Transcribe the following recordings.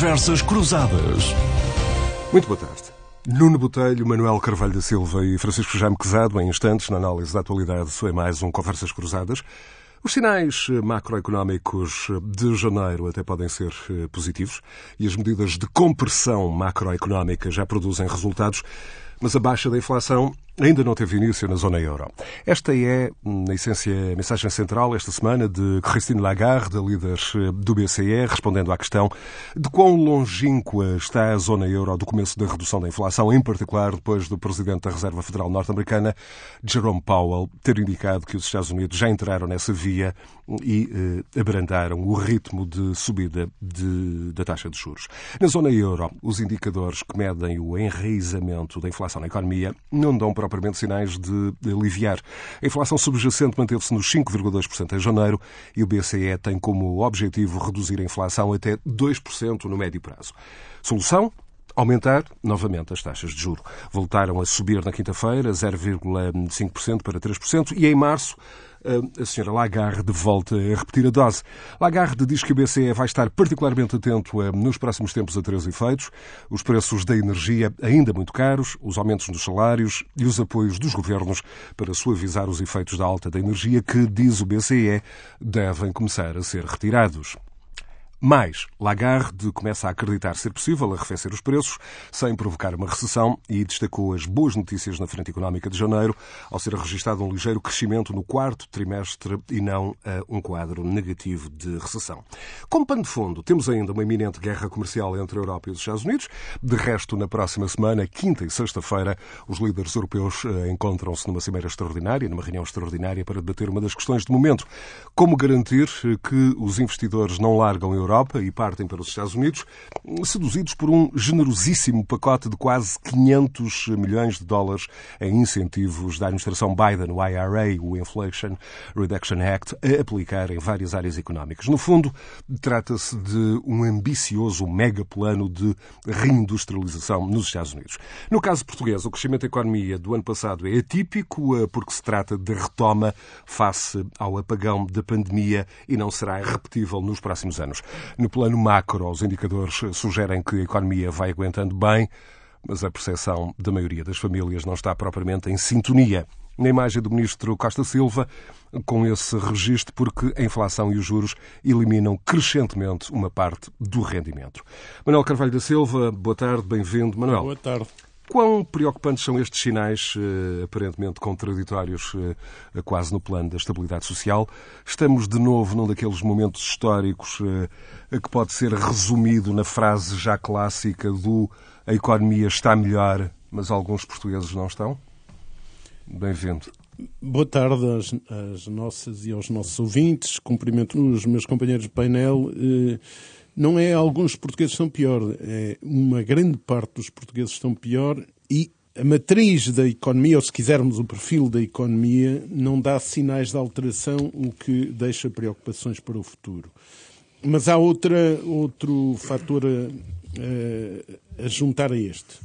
Conversas Cruzadas. Muito boa tarde. Nuno Botelho, Manuel Carvalho da Silva e Francisco Jaime Quezado, em instantes, na análise da atualidade, foi mais um Conversas Cruzadas. Os sinais macroeconómicos de janeiro até podem ser eh, positivos e as medidas de compressão macroeconómica já produzem resultados, mas a baixa da inflação ainda não teve início na zona euro. Esta é, na essência, a mensagem central esta semana de Christine Lagarde, líder do BCE, respondendo à questão de quão longínqua está a zona euro do começo da redução da inflação, em particular depois do presidente da Reserva Federal norte-americana, Jerome Powell, ter indicado que os Estados Unidos já entraram nessa via e eh, abrandaram o ritmo de subida de, da taxa de juros. Na zona euro, os indicadores que medem o enraizamento da inflação na economia não dão para propriamente sinais de, aliviar. A inflação subjacente manteve-se nos 5,2% em janeiro e o BCE tem como objetivo reduzir a inflação até 2% no médio prazo. Solução? aumentar novamente as taxas de juro. Voltaram a subir na quinta-feira, 0,5% para 3%, e em março a senhora Lagarde volta a repetir a dose. Lagarde diz que o BCE vai estar particularmente atento nos próximos tempos a três efeitos: os preços da energia ainda muito caros, os aumentos dos salários e os apoios dos governos para suavizar os efeitos da alta da energia que, diz o BCE, devem começar a ser retirados. Mais, Lagarde começa a acreditar ser possível arrefecer os preços sem provocar uma recessão e destacou as boas notícias na frente económica de janeiro, ao ser registado um ligeiro crescimento no quarto trimestre e não um quadro negativo de recessão. Como pano de fundo, temos ainda uma iminente guerra comercial entre a Europa e os Estados Unidos. De resto, na próxima semana, quinta e sexta-feira, os líderes europeus eh, encontram-se numa cimeira extraordinária, numa reunião extraordinária para debater uma das questões de momento. Como garantir que os investidores não largam a Europa Europa e partem para os Estados Unidos, seduzidos por um generosíssimo pacote de quase 500 milhões de dólares em incentivos da administração Biden, o IRA, o Inflation Reduction Act, a aplicar em várias áreas económicas. No fundo, trata-se de um ambicioso mega plano de reindustrialização nos Estados Unidos. No caso português, o crescimento da economia do ano passado é atípico eh, porque se trata de retoma face ao apagão da pandemia e não será repetível nos próximos anos. No plano macro, os indicadores sugerem que a economia vai aguentando bem, mas a percepção da maioria das famílias não está propriamente em sintonia. Na imagem do ministro Costa Silva, com esse registro, porque a inflação e os juros eliminam crescentemente uma parte do rendimento. Manuel Carvalho da Silva, boa tarde, bem-vindo. Manuel. Boa tarde. Quão preocupantes são estes sinais, eh, aparentemente contraditórios, eh, quase no plano da estabilidade social? Estamos de novo num daqueles momentos históricos eh, que pode ser resumido na frase já clássica do a economia está melhor, mas alguns portugueses não estão? Bem-vindo. Boa tarde às, às, nossas e aos nossos ouvintes. Cumprimento os meus companheiros de painel não é alguns portugueses estão pior, é uma grande parte dos portugueses estão pior e a matriz da economia, ou se quisermos o perfil da economia, não dá sinais de alteração, o que deixa preocupações para o futuro. Mas há outra, outro fator a, a, juntar a este.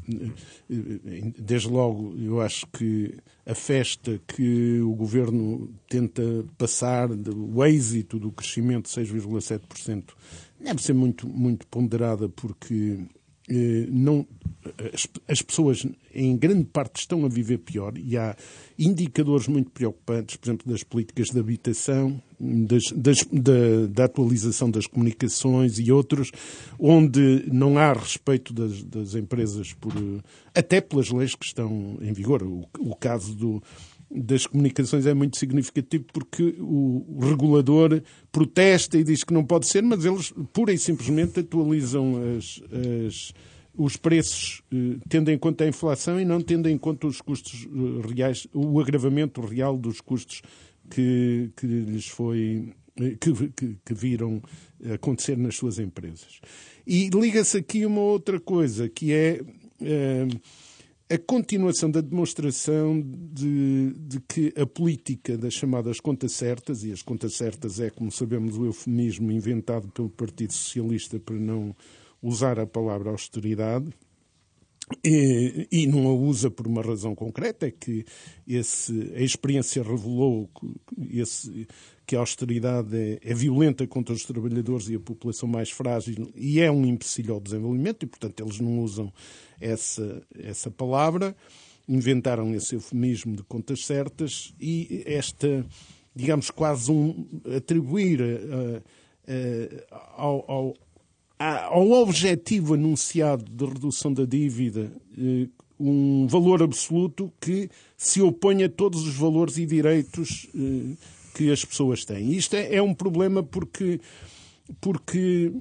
Desde logo, eu acho que a festa que o governo tenta passar, o êxito do crescimento de 6,7%, deve ser muito, muito ponderada porque eh, não, as, as, pessoas em grande parte estão a viver pior e há indicadores muito preocupantes, por exemplo, das políticas de habitação, das, das, da, da, atualização das comunicações e outros, onde não há respeito das, das empresas por, até pelas leis que estão em vigor. O, o caso do, das comunicações é muito significativo porque o regulador protesta e diz que não pode ser, mas eles pura e simplesmente atualizam as, as, os preços eh, tendo em conta a inflação e não tendo em conta os custos eh, reais, o agravamento real dos custos que, que lhes foi eh, que, que, que, viram acontecer nas suas empresas. E liga-se aqui uma outra coisa, que é a continuação da demonstração de, de, que a política das chamadas contas certas, e as contas certas é, como sabemos, o eufemismo inventado pelo Partido Socialista para não usar a palavra austeridade, E, e, não a usa por uma razão concreta, é que esse, a experiência revelou que, esse, que a austeridade é, é, violenta contra os trabalhadores e a população mais frágil e é um empecilho ao desenvolvimento e, portanto, eles não usam essa, essa palavra. Inventaram esse eufemismo de contas certas e esta, digamos, quase um atribuir uh, uh, ao, ao ao objetivo anunciado de redução da dívida eh, um valor absoluto que se opõe a todos os valores e direitos que as pessoas têm. Isto é, é um problema porque, porque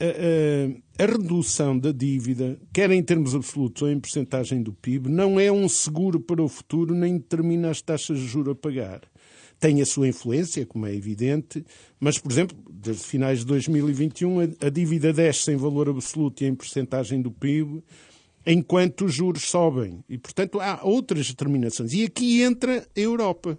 a, a, a, redução da dívida, quer em termos absolutos ou em percentagem do PIB, não é um seguro para o futuro nem determina as taxas de juros a pagar tem a sua influência, como é evidente, mas, por exemplo, desde finais de 2021, a, dívida desce em valor absoluto e em percentagem do PIB, enquanto os juros sobem. E, portanto, há outras determinações. E aqui entra a Europa.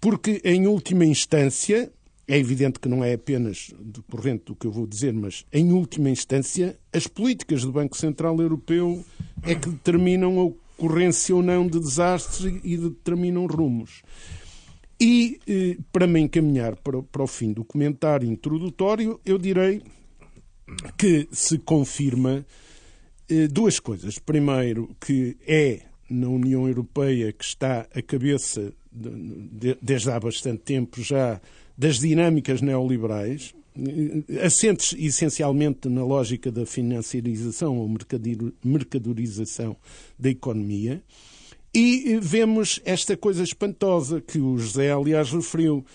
Porque, em última instância, é evidente que não é apenas decorrente do que eu vou dizer, mas, em última instância, as políticas do Banco Central Europeu é que determinam a ocorrência ou não de desastres e determinam rumos. E, eh, para me encaminhar para, o fim do comentário introdutório, eu direi que se confirma eh, duas coisas. Primeiro, que é na União Europeia que está a cabeça, desde há bastante tempo já, das dinâmicas neoliberais, assentes essencialmente na lógica da financiarização ou mercadorização da economia. E vemos esta coisa espantosa que o José, aliás, referiu.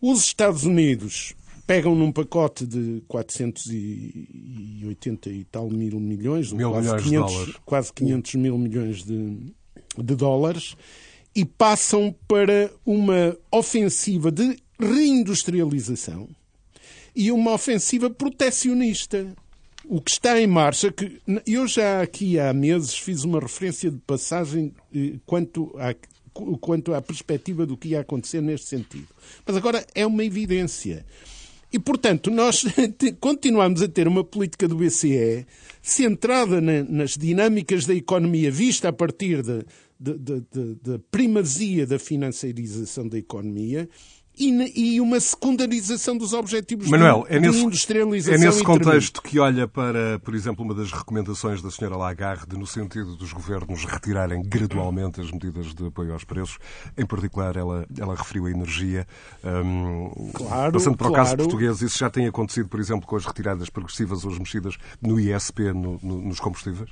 Os Estados Unidos pegam num pacote de 480 e tal mil milhões, mil quase, milhões 500, de dólares. quase 500 mil milhões de, de dólares, e passam para uma ofensiva de reindustrialização e uma ofensiva protecionista o que está em marcha, que eu já aqui há meses fiz uma referência de passagem eh, quanto à, quanto à perspectiva do que ia acontecer neste sentido. Mas agora é uma evidência. E, portanto, nós continuamos a ter uma política do BCE centrada na, nas dinâmicas da economia, vista a partir da primazia da financiarização da economia, e, e, uma secundarização dos objetivos Manuel, de, é nesse, industrialização. É nesse contexto que olha para, por exemplo, uma das recomendações da senhora Lagarde no sentido dos governos retirarem gradualmente as medidas de apoio aos preços. Em particular, ela, ela referiu a energia. Um, claro, passando para claro. o caso português, isso já tem acontecido, por exemplo, com as retiradas progressivas ou as mexidas no ISP no, no, nos combustíveis?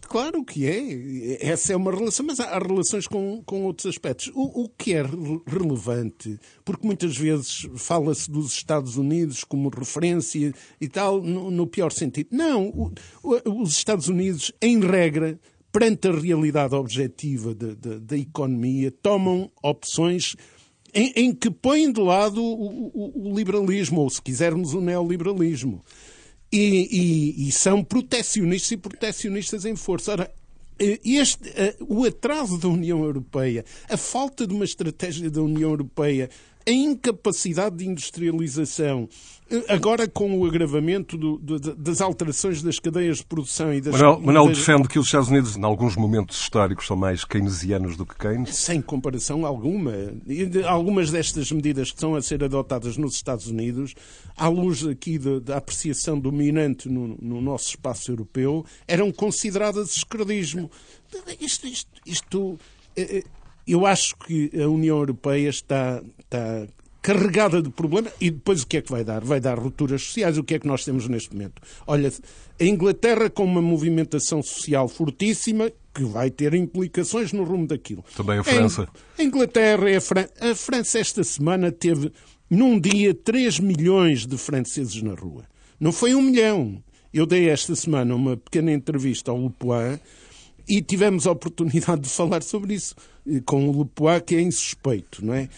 Claro que é. Essa é uma relação, mas há relações com, com outros aspectos. O, o que é relevante, porque muitas vezes fala-se dos Estados Unidos como referência e tal, no, no pior sentido. Não, o, o, os Estados Unidos, em regra, perante a realidade objetiva da, da, economia, tomam opções em, em, que põem de lado o, o liberalismo, ou se quisermos, o neoliberalismo e, e, e são protecionistas e protecionistas em força. Ora, este, o atraso da União Europeia, a falta de uma estratégia da União Europeia, a incapacidade de industrialização, Agora, com o agravamento do, do, das alterações das cadeias de produção e das. Manuel, Manuel das... defende que os Estados Unidos, em alguns momentos históricos, são mais keynesianos do que Keynes? Sem comparação alguma. Algumas destas medidas que estão a ser adotadas nos Estados Unidos, à luz aqui da apreciação dominante no, no, nosso espaço europeu, eram consideradas esquerdismo. Isto, isto, isto eh, eh, eu acho que a União Europeia está, está carregada de problemas. E depois o que é que vai dar? Vai dar rupturas sociais. O que é que nós temos neste momento? Olha, a Inglaterra com uma movimentação social fortíssima que vai ter implicações no rumo daquilo. Também a França. A Inglaterra e a França. A França esta semana teve, num dia, 3 milhões de franceses na rua. Não foi um milhão. Eu dei esta semana uma pequena entrevista ao Le e tivemos a oportunidade de falar sobre isso eh, com o Le que é insuspeito, não é?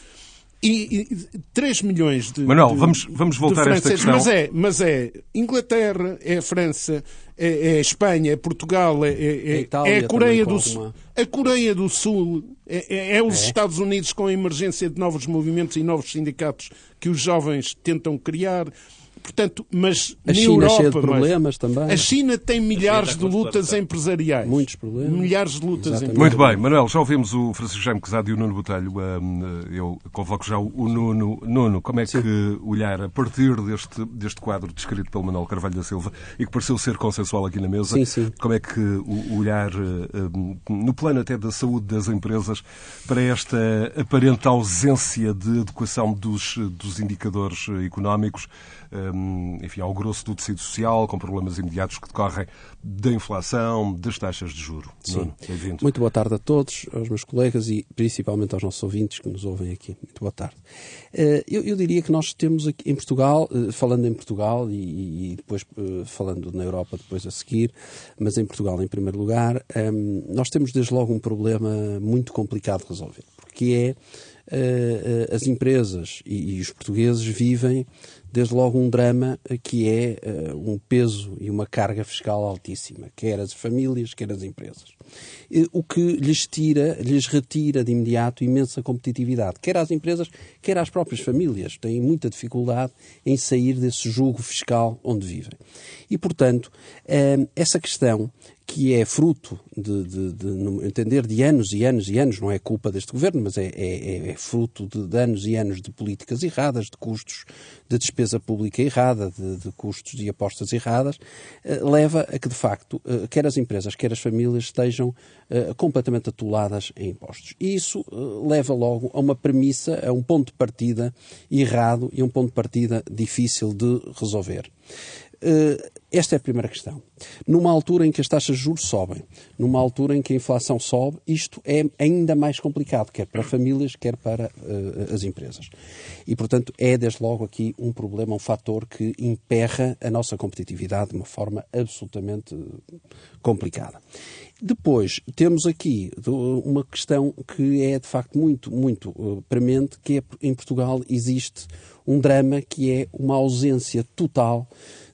E, e 3 milhões de. Manuel, de, vamos, vamos voltar a esta questão. Mas é, mas é Inglaterra, é a França, é, é a Espanha, é Portugal, é, é, é a, é a Coreia do Sul. A Coreia do Sul é, é, é os é. Estados Unidos com a emergência de novos movimentos e novos sindicatos que os jovens tentam criar. Portanto, mas a na China Europa, cheia de problemas também. A China tem milhares de lutas empresariais. Muitos problemas. Milhares de lutas Exatamente. Muito bem, Manuel, já ouvimos o Francisco Jaime Quezado e o Nuno Botelho. Hum, Eu convoco já o Nuno. Nuno, como é que olhar a partir deste, deste quadro descrito pelo Manuel Carvalho da Silva e que pareceu ser consensual aqui na mesa, Sim, sim. como é que o olhar hum, no plano até da saúde das empresas para esta aparente ausência de adequação dos, dos indicadores económicos, enfim, ao grosso do tecido social, com problemas imediatos que decorrem da inflação, das taxas de juro. Nuno, bem-vindo. Muito boa tarde a todos, aos meus colegas e principalmente aos nossos ouvintes que nos ouvem aqui. Muito boa tarde. Eh, Eu, eu diria que nós temos aqui em Portugal, eh, falando em Portugal e, e depois eh, falando na Europa depois a seguir, mas em Portugal em primeiro lugar, ehm, nós temos desde logo um problema muito complicado de resolver, porque é as empresas e os portugueses vivem desde logo um drama que é eh, um peso e uma carga fiscal altíssima, quer as famílias, quer as empresas. O que lhes tira, lhes retira de imediato imensa competitividade, quer às empresas, quer às próprias famílias. Têm muita dificuldade em sair desse jugo fiscal onde vivem. E, portanto, eh, essa questão que é fruto de, de, de, no entender, de anos e anos e anos, não é culpa deste governo, mas é, é- é fruto de, de anos e anos de políticas erradas, de custos de despesa pública errada, de, custos de apostas erradas, eh, leva a que, de facto, eh, quer as empresas, quer as famílias estejam eh, completamente atoladas em impostos. E isso eh, leva logo a uma premissa, a um ponto de partida errado e um ponto de partida difícil de resolver. Eh, Esta é a primeira questão. Numa altura em que as taxas de juros sobem, numa altura em que a inflação sobe, isto é ainda mais complicado, quer para famílias, quer para eh, as empresas. E, portanto, é desde logo aqui um problema, um fator que emperra a nossa competitividade de uma forma absolutamente complicada. Depois, temos aqui uma questão que é de facto muito, muito eh, premente, que é em Portugal existe um drama que é uma ausência total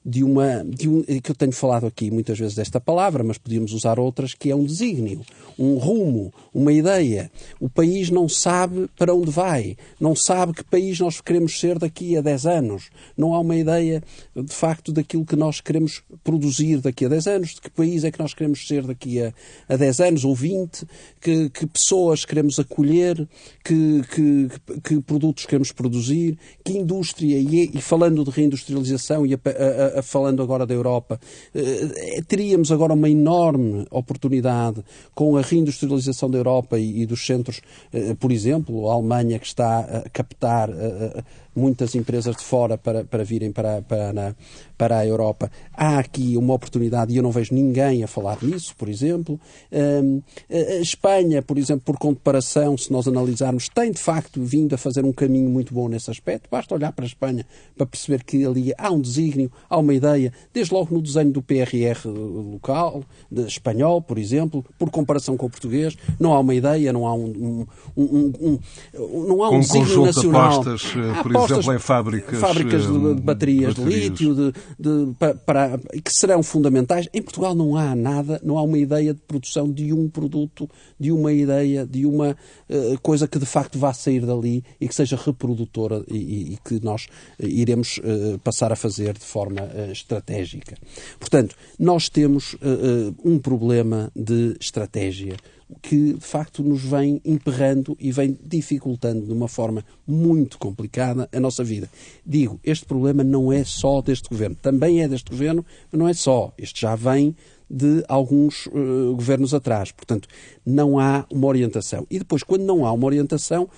de uma de um, que eu tenho falado aqui muitas vezes desta palavra, mas podíamos usar outras, que é um desígnio, um rumo, uma ideia. O país não sabe para onde vai, não sabe que país nós queremos ser daqui a 10 anos. Não há uma ideia, de facto, daquilo que nós queremos produzir daqui a 10 anos, de que país é que nós queremos ser daqui a, a 10 anos ou 20, que, que pessoas queremos acolher, que, que, que produtos queremos produzir, que indústria, e, e falando de reindustrialização e a- a- falando agora da Europa, eh, teríamos agora uma enorme oportunidade com a reindustrialização da Europa e, dos centros, eh, por exemplo, a Alemanha que está a captar eh, eh, muitas empresas de fora para, para virem para, para, para a Europa. Há aqui uma oportunidade e eu não vejo ninguém a falar nisso, por exemplo. Hum, a Espanha, por exemplo, por comparação, se nós analisarmos, tem de facto vindo a fazer um caminho muito bom nesse aspecto. Basta olhar para a Espanha para perceber que ali há um desígnio, há uma ideia, desde logo no desenho do PRR local, espanhol, por exemplo, por comparação com o português, não há uma ideia, não há um, um, um- um- não há um um desígnio nacional. apostas, eh, Há por exemplo, em fábricas, fábricas de, eh, de baterias de lítio, de, de- pa- para, que serão fundamentais. Em Portugal não há nada, não há uma ideia de produção de um produto, de uma ideia, de uma eh, coisa que de facto vá sair dali e que seja reprodutora e, e- e que nós eh, iremos eh, passar a fazer de forma eh, estratégica. Portanto, nós temos eh, eh, um problema de estratégia que de facto nos vem emperrando e vem dificultando de uma forma muito complicada a nossa vida. Digo, este problema não é só deste governo, também é deste governo, mas não é só. Este já vem de alguns eh, governos atrás. Portanto, não há uma orientação. E depois, quando não há uma orientação,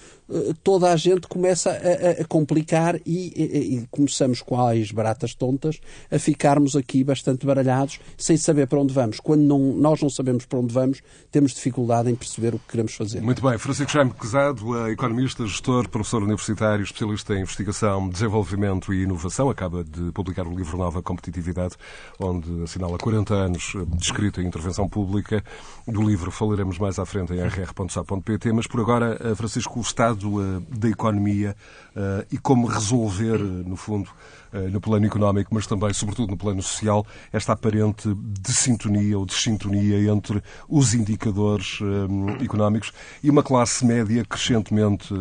toda a gente começa a, a- complicar e, e- e começamos quais baratas tontas a ficarmos aqui bastante baralhados sem saber para onde vamos. Quando não- nós não sabemos para onde vamos, temos dificuldade em perceber o que queremos fazer. Muito bem. Francisco Jaime Quezado, eh, economista, gestor, professor universitário, especialista em investigação, desenvolvimento e inovação, acaba de publicar o livro Nova Competitividade, onde assinala 40 anos eh, de escrita e intervenção pública. Do livro falaremos mais à frente em rr.sa.pt, mas por agora, eh, Francisco, o estado da economia uh, e como resolver, no fundo, no plano económico, mas também, sobretudo, no plano social, esta aparente desintonia ou desintonia entre os indicadores económicos e uma classe média crescentemente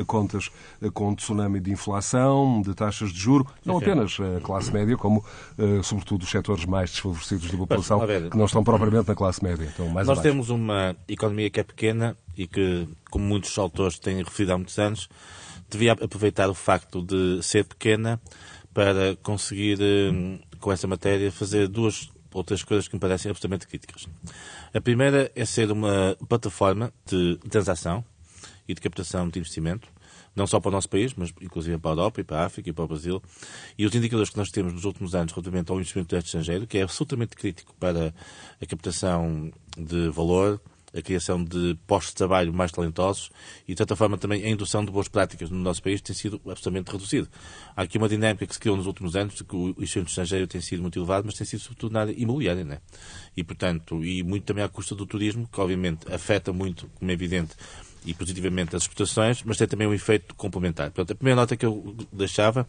a contas com um tsunami de inflação, de taxas de juro, não apenas a classe média, como, sobretudo, os setores mais desfavorecidos da população, que não estão propriamente na classe média. Então, Nós abaixo. temos uma economia que é pequena e que, como muitos autores têm referido há muitos anos, devia aproveitar o facto de ser pequena para conseguir, hum, com essa matéria, fazer duas outras coisas que me parecem absolutamente críticas. A primeira é ser uma plataforma de transação e de captação de investimento, não só para o nosso país, mas inclusive para a Europa e para a África e para o Brasil. E os indicadores que nós temos nos últimos anos relativamente ao investimento estrangeiro, que é absolutamente crítico para a captação de valor, a criação de postos de trabalho mais talentosos e, de certa forma, também a indução de boas práticas no nosso país tem sido absolutamente reduzido. Há aqui uma dinâmica que se criou nos últimos anos de que o investimento estrangeiro tem sido muito elevado, mas tem sido sobretudo na área imobiliária, né? E, portanto, e muito também à custa do turismo, que obviamente afeta muito, como é evidente, e positivamente as exportações, mas tem também um efeito complementar. Portanto, a primeira nota que eu deixava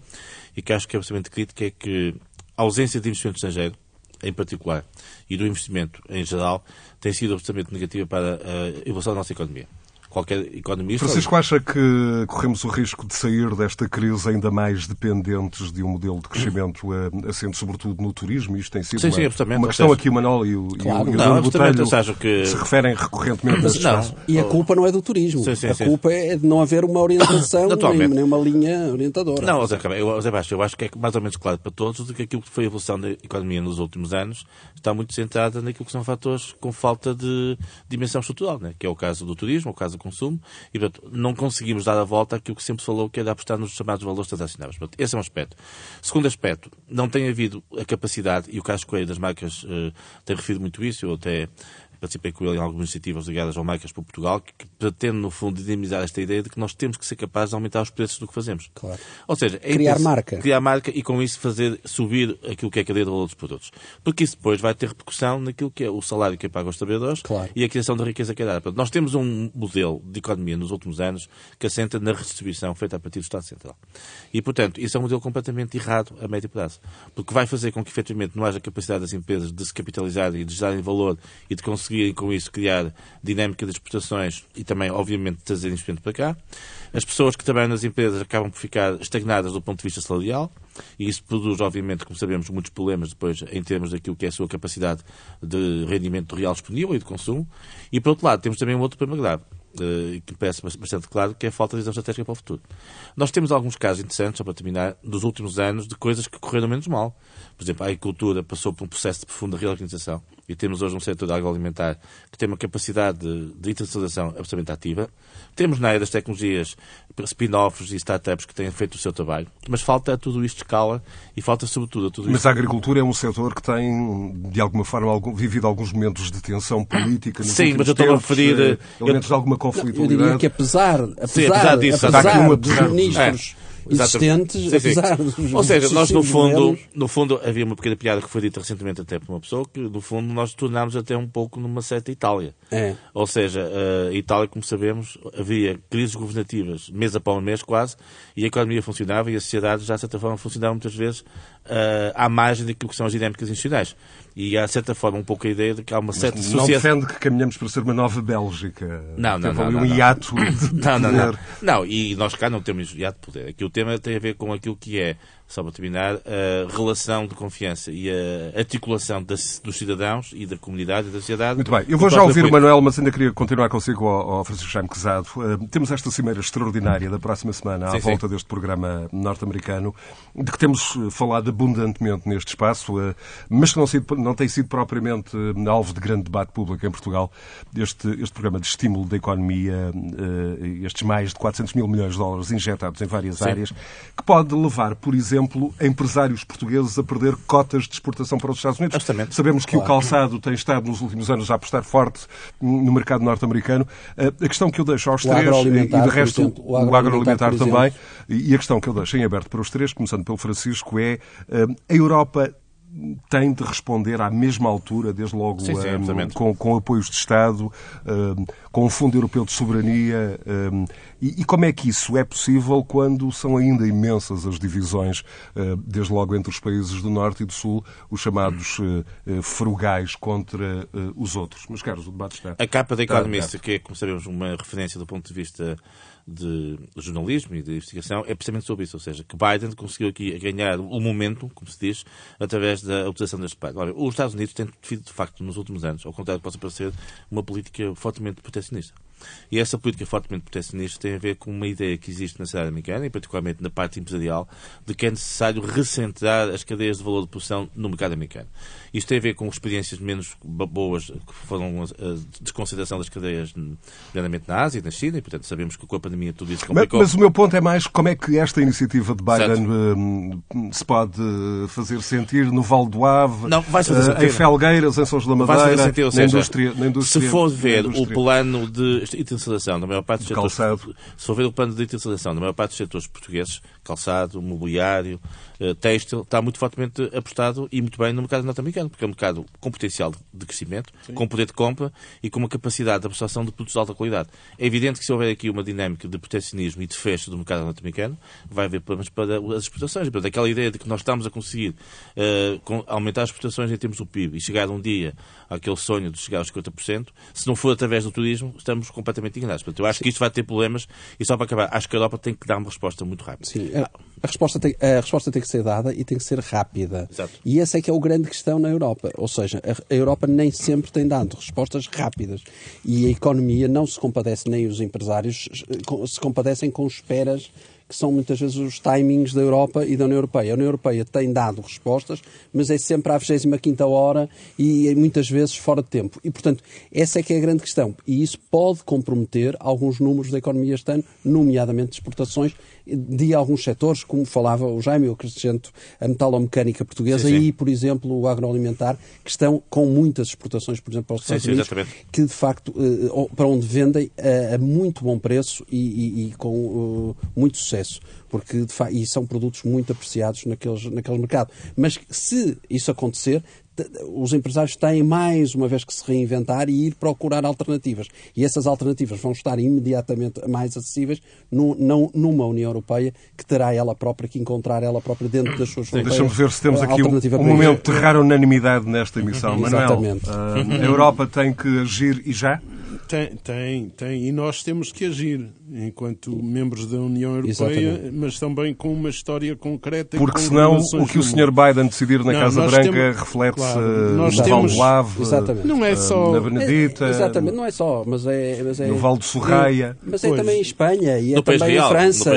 e que acho que é absolutamente crítica é que a ausência de investimento estrangeiro, em particular, e do investimento em geral, tem sido absolutamente negativa para a evolução da nossa economia qualquer economista. Francisco acha que corremos o risco de sair desta crise ainda mais dependentes de um modelo de crescimento assente sobretudo no turismo? Isto tem sido sim, uma, sim, uma questão seja, aqui, o Manuel e o, claro. e o, não, Botelho que... se referem recorrentemente nesse não, E a culpa não é do turismo. Sim, sim, a culpa é de não haver uma orientação, nem, nem, uma linha orientadora. Não, Zé, eu, Baixo, eu acho que é mais ou menos claro para todos de que aquilo que foi a evolução da economia nos últimos anos está muito centrada naquilo que são fatores com falta de dimensão estrutural, né? que é o caso do turismo, o caso do consumo, e portanto, não conseguimos dar a volta àquilo que sempre falou, que era apostar nos chamados valores transacionáveis. Portanto, esse é um aspecto. Segundo aspecto, não tem havido a capacidade, e o Carlos Coelho das marcas uh, tem referido muito isso, eu até participei com ele em algumas iniciativas ligadas ao Marcas para Portugal, que, que pretende, no fundo, dinamizar esta ideia de que nós temos que ser capazes de aumentar os preços do que fazemos. Claro. Ou seja, é criar marca. Criar marca e, com isso, fazer subir aquilo que é a cadeia de valor dos produtos. Porque isso depois vai ter repercussão naquilo que é o salário que é pago aos trabalhadores claro. e a criação da riqueza que é dada. Portanto, nós temos um modelo de economia nos últimos anos que assenta na redistribuição feita a partir do Estado Central. E, portanto, isso é um modelo completamente errado a médio prazo. Porque vai fazer com que, efetivamente, não haja capacidade das empresas de se capitalizarem e de gerarem valor e de conseguirem, com isso, criar dinâmica das exportações e também, obviamente, trazer investimento para cá. As pessoas que trabalham nas empresas acabam por ficar estagnadas do ponto de vista salarial e isso produz, obviamente, como sabemos, muitos problemas depois em termos daquilo que é a sua capacidade de rendimento real disponível e de consumo. E, por outro lado, temos também um outro problema grave eh, que parece bastante claro, que é a falta de visão estratégica para o futuro. Nós temos alguns casos interessantes, só para terminar, dos últimos anos, de coisas que correram menos mal. Por exemplo, a agricultura passou por um processo de profunda reorganização e temos hoje um setor agroalimentar que tem uma capacidade de, de internacionalização absolutamente ativa. Temos na área das tecnologias spin-offs e startups que têm feito o seu trabalho, mas falta tudo isto de escala e falta sobretudo tudo mas isto. Mas a agricultura é um setor que tem, de alguma forma, algum, vivido alguns momentos de tensão política. Nos Sim, mas eu estou a referir. Eh, elementos eu... de alguma conflitualidade. Eu diria que apesar, apesar, Sim, apesar disso, apesar dos ministros. É existentes, sim, sim. apesar dos Ou seja, nós no fundo, no fundo, havia uma pequena piada que foi dita recentemente até por uma pessoa, que no fundo nós tornámos até um pouco numa certa Itália. É. Ou seja, a Itália, como sabemos, havia crises governativas mês após mês quase, e a economia funcionava e a sociedade já de certa forma funcionava muitas vezes uh, à margem daquilo que são as dinâmicas institucionais. E há de certa forma um pouco a ideia de que há uma certa Mas sociedade... Não defende que caminhamos para ser uma nova Bélgica. Não, não, não. não, um não. hiato de não, não, não. Não, e nós cá não temos hiato de poder. Aqui o tema tem a ver com aquilo que é só para terminar, a relação de confiança e a articulação das, dos cidadãos e da comunidade e da sociedade. Muito bem. Eu vou já ouvir o Manuel, mas ainda queria continuar consigo ao, ao Francisco Jaime Quezado. Uh, temos esta cimeira extraordinária da próxima semana à sim, volta sim. deste programa norte-americano, de que temos falado abundantemente neste espaço, uh, mas que não, sido, não tem sido propriamente uh, alvo de grande debate público em Portugal. Este, este programa de estímulo da economia, estes mais de 400 mil milhões de dólares injetados em várias sim. áreas, que pode levar, por exemplo, exemplo, empresários portugueses a perder cotas de exportação para os Estados Unidos. Justamente. Sabemos que claro. o calçado tem estado nos últimos anos a apostar forte no mercado norte-americano. Eh, a questão que eu deixo aos o três, e de resto exemplo, o agroalimentar, agroalimentar também, e a questão que eu deixo em aberto para os três, começando pelo Francisco, é eh, a Europa tem de responder à mesma altura, desde logo sim, sim, um, com, com, apoios de Estado, um, com o Fundo Europeu de Soberania. Um, e, e, como é que isso é possível quando são ainda imensas as divisões, uh, desde logo entre os países do Norte e do Sul, os chamados uh, frugais contra os outros? Mas, caros, o debate está. A capa da Economist, que é, como sabemos, uma referência do ponto de vista de jornalismo e de investigação é precisamente sobre isso, ou seja, que Biden conseguiu aqui ganhar o momento, como se diz, através da utilização deste país. Ora, os Estados Unidos têm tido, de facto, nos últimos anos, ao contrário do que possa parecer, uma política fortemente protecionista. E essa política fortemente protecionista tem a ver com uma ideia que existe na sociedade americana, e particularmente na parte empresarial, de que é necessário recentrar as cadeias de valor de produção no mercado americano. Isto tem a ver com experiências menos boas que foram a desconsideração das cadeias, nomeadamente na Ásia e na China, e portanto sabemos que com a pandemia tudo isso complicou. Mas, mas o meu ponto é mais como é que esta iniciativa de Biden um, se pode fazer sentir no Val do Ave, Não, vai fazer uh, em Felgueiras, em São João da Madeira, sentir, na, seja, indústria, na indústria. Se for ver o plano de internacionalização da maior parte dos setores... Calçado. Se for ver o plano de internacionalização da maior parte dos setores portugueses, calçado, mobiliário, eh, têxtil, está muito fortemente apostado e muito bem no mercado norte-americano, porque é um mercado com potencial de crescimento, Sim. com poder de compra e com uma capacidade de absorção de produtos de alta qualidade. É evidente que se houver aqui uma dinâmica de protecionismo e de fecho do mercado norte-americano, vai haver problemas para as exportações. Portanto, aquela ideia de que nós estamos a conseguir uh, aumentar as exportações em termos do PIB e chegar um dia àquele sonho de chegar aos 50%, se não for através do turismo, estamos completamente enganados. Portanto, eu acho Sim. que isto vai ter problemas e só para acabar, acho que a Europa tem que dar uma resposta muito rápida. Sim, a resposta tem, a resposta tem que ser dada e tem que ser rápida. Exato. E essa é que é o grande questão na Europa. Ou seja, a Europa nem sempre tem dado respostas rápidas. E a economia não se compadece, nem os empresários se compadecem com esperas que são muitas vezes os timings da Europa e da União Europeia. A União Europeia tem dado respostas, mas é sempre à 25 hora e muitas vezes fora de tempo. E, portanto, essa é que é a grande questão. E isso pode comprometer alguns números da economia este ano, nomeadamente exportações de alguns setores, como falava o Jaime, eu acrescento a metalomecânica portuguesa sim, sim. e, por exemplo, o agroalimentar, que estão com muitas exportações, por exemplo, para os Estados sim, Unidos, que de facto, eh, para onde vendem a muito bom preço e, e, e com eh, muito sucesso porque de facto, e são produtos muito apreciados naqueles, naquele mercado. Mas se isso acontecer, os empresários têm mais uma vez que se reinventar e ir procurar alternativas. E essas alternativas vão estar imediatamente mais acessíveis no, não, numa União Europeia que terá ela própria que encontrar ela própria dentro das suas fronteiras. Deixa-me ver se temos aqui um, um momento de rara unanimidade nesta emissão. Exatamente. Manuel, uh, a Europa tem que agir e já? Tem, tem, tem. E nós temos que agir enquanto membros da União Europeia, Exatamente. mas também com uma história concreta. Porque senão o que o Sr. Biden decidir na não, Casa Branca temos, reflete-se claro, no temos, Val. Não é só... na Benedita. É, exatamente, não é só, mas é... Mas é no Val de Sorraia. É, mas é também em Espanha e é no também real, em França.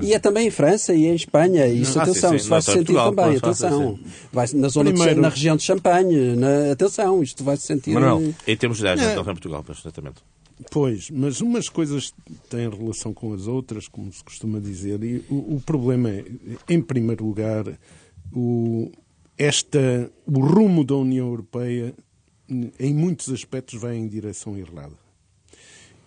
E é também em França e em Espanha. E isso, ah, atenção, sim, sim. isso vai se sentir Portugal, também, atenção. Vai, na zona Primeiro, de, na região de Champagne, na, atenção, isto vai se sentir... Manuel, em termos de idade, é. então, em Portugal, exatamente. Pois, mas umas coisas têm relação com as outras, como se costuma dizer, e o, o problema é, em primeiro lugar, o, esta, o rumo da União Europeia, em muitos aspectos, vai em direção errada.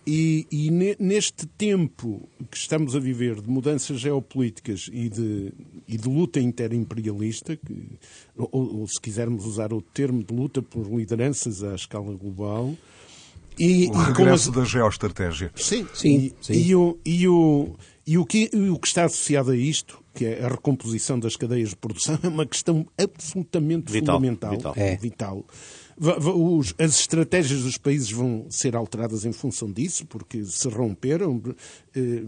E, e, neste tempo que estamos a viver de mudanças geopolíticas e de, e de luta interimperialista, que, ou, ou, se quisermos usar o termo de luta por lideranças à escala global, e, o regresso da geoestratégia. Sim, sim. E, sim. E, o, e, o, e o, que, o que está associado a isto, que é a recomposição das cadeias de produção, é uma questão absolutamente vital, fundamental. Vital. É. vital as estratégias dos países vão ser alteradas em função disso, porque se romperam, eh,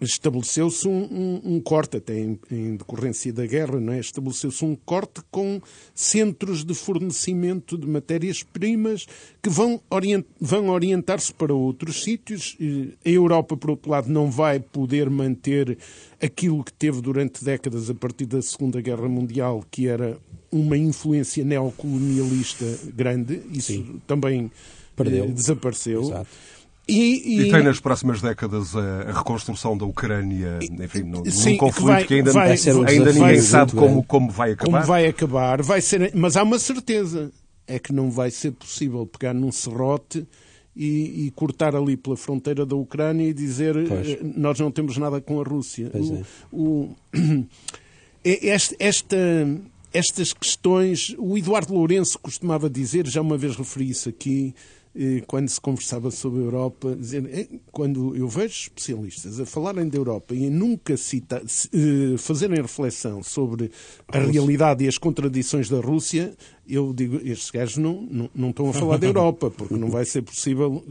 estabeleceu-se um, um, um, corte, até em, em, decorrência da guerra, é? estabeleceu-se um corte com centros de fornecimento de matérias-primas que vão, orient, vão orientar-se para outros sítios. A Europa, por outro lado, não vai poder manter aquilo que teve durante décadas a partir da Segunda Guerra Mundial, que era uma influência neocolonialista grande, isso Sim. também Perdeu. Eh, desapareceu. Exato. E, e... e, tem nas próximas décadas a, reconstrução da Ucrânia, enfim, num, Sim, conflito que, vai, que ainda, vai, um ainda ninguém sabe como, como vai acabar. Como vai acabar, vai ser, mas há uma certeza, é que não vai ser possível pegar num serrote e, e cortar ali pela fronteira da Ucrânia e dizer pois. Eh, nós não temos nada com a Rússia. O, é. o, esta, esta estas questões, o Eduardo Lourenço costumava dizer, já uma vez referi isso aqui, eh, quando se conversava sobre a Europa, dizer, eh, quando eu vejo especialistas a falarem da Europa e a nunca cita, eh, fazerem reflexão sobre a realidade e as contradições da Rússia, eu digo, estes gajos não, não, não estão a falar da Europa, porque não vai ser possível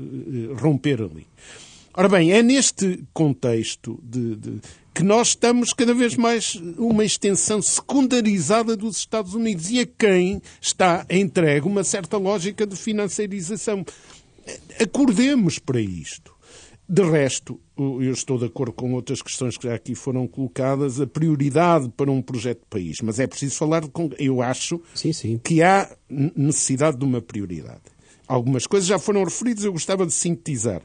romper ali. Ora bem, é neste contexto de, de, que nós estamos cada vez mais uma extensão secundarizada dos Estados Unidos e a quem está entregue uma certa lógica de financiarização. Acordemos para isto. De resto, eu estou de acordo com outras questões que já aqui foram colocadas, a prioridade para um projeto de país. Mas é preciso falar com. Eu acho sim, sim. que há necessidade de uma prioridade. Algumas coisas já foram referidas, eu gostava de sintetizar.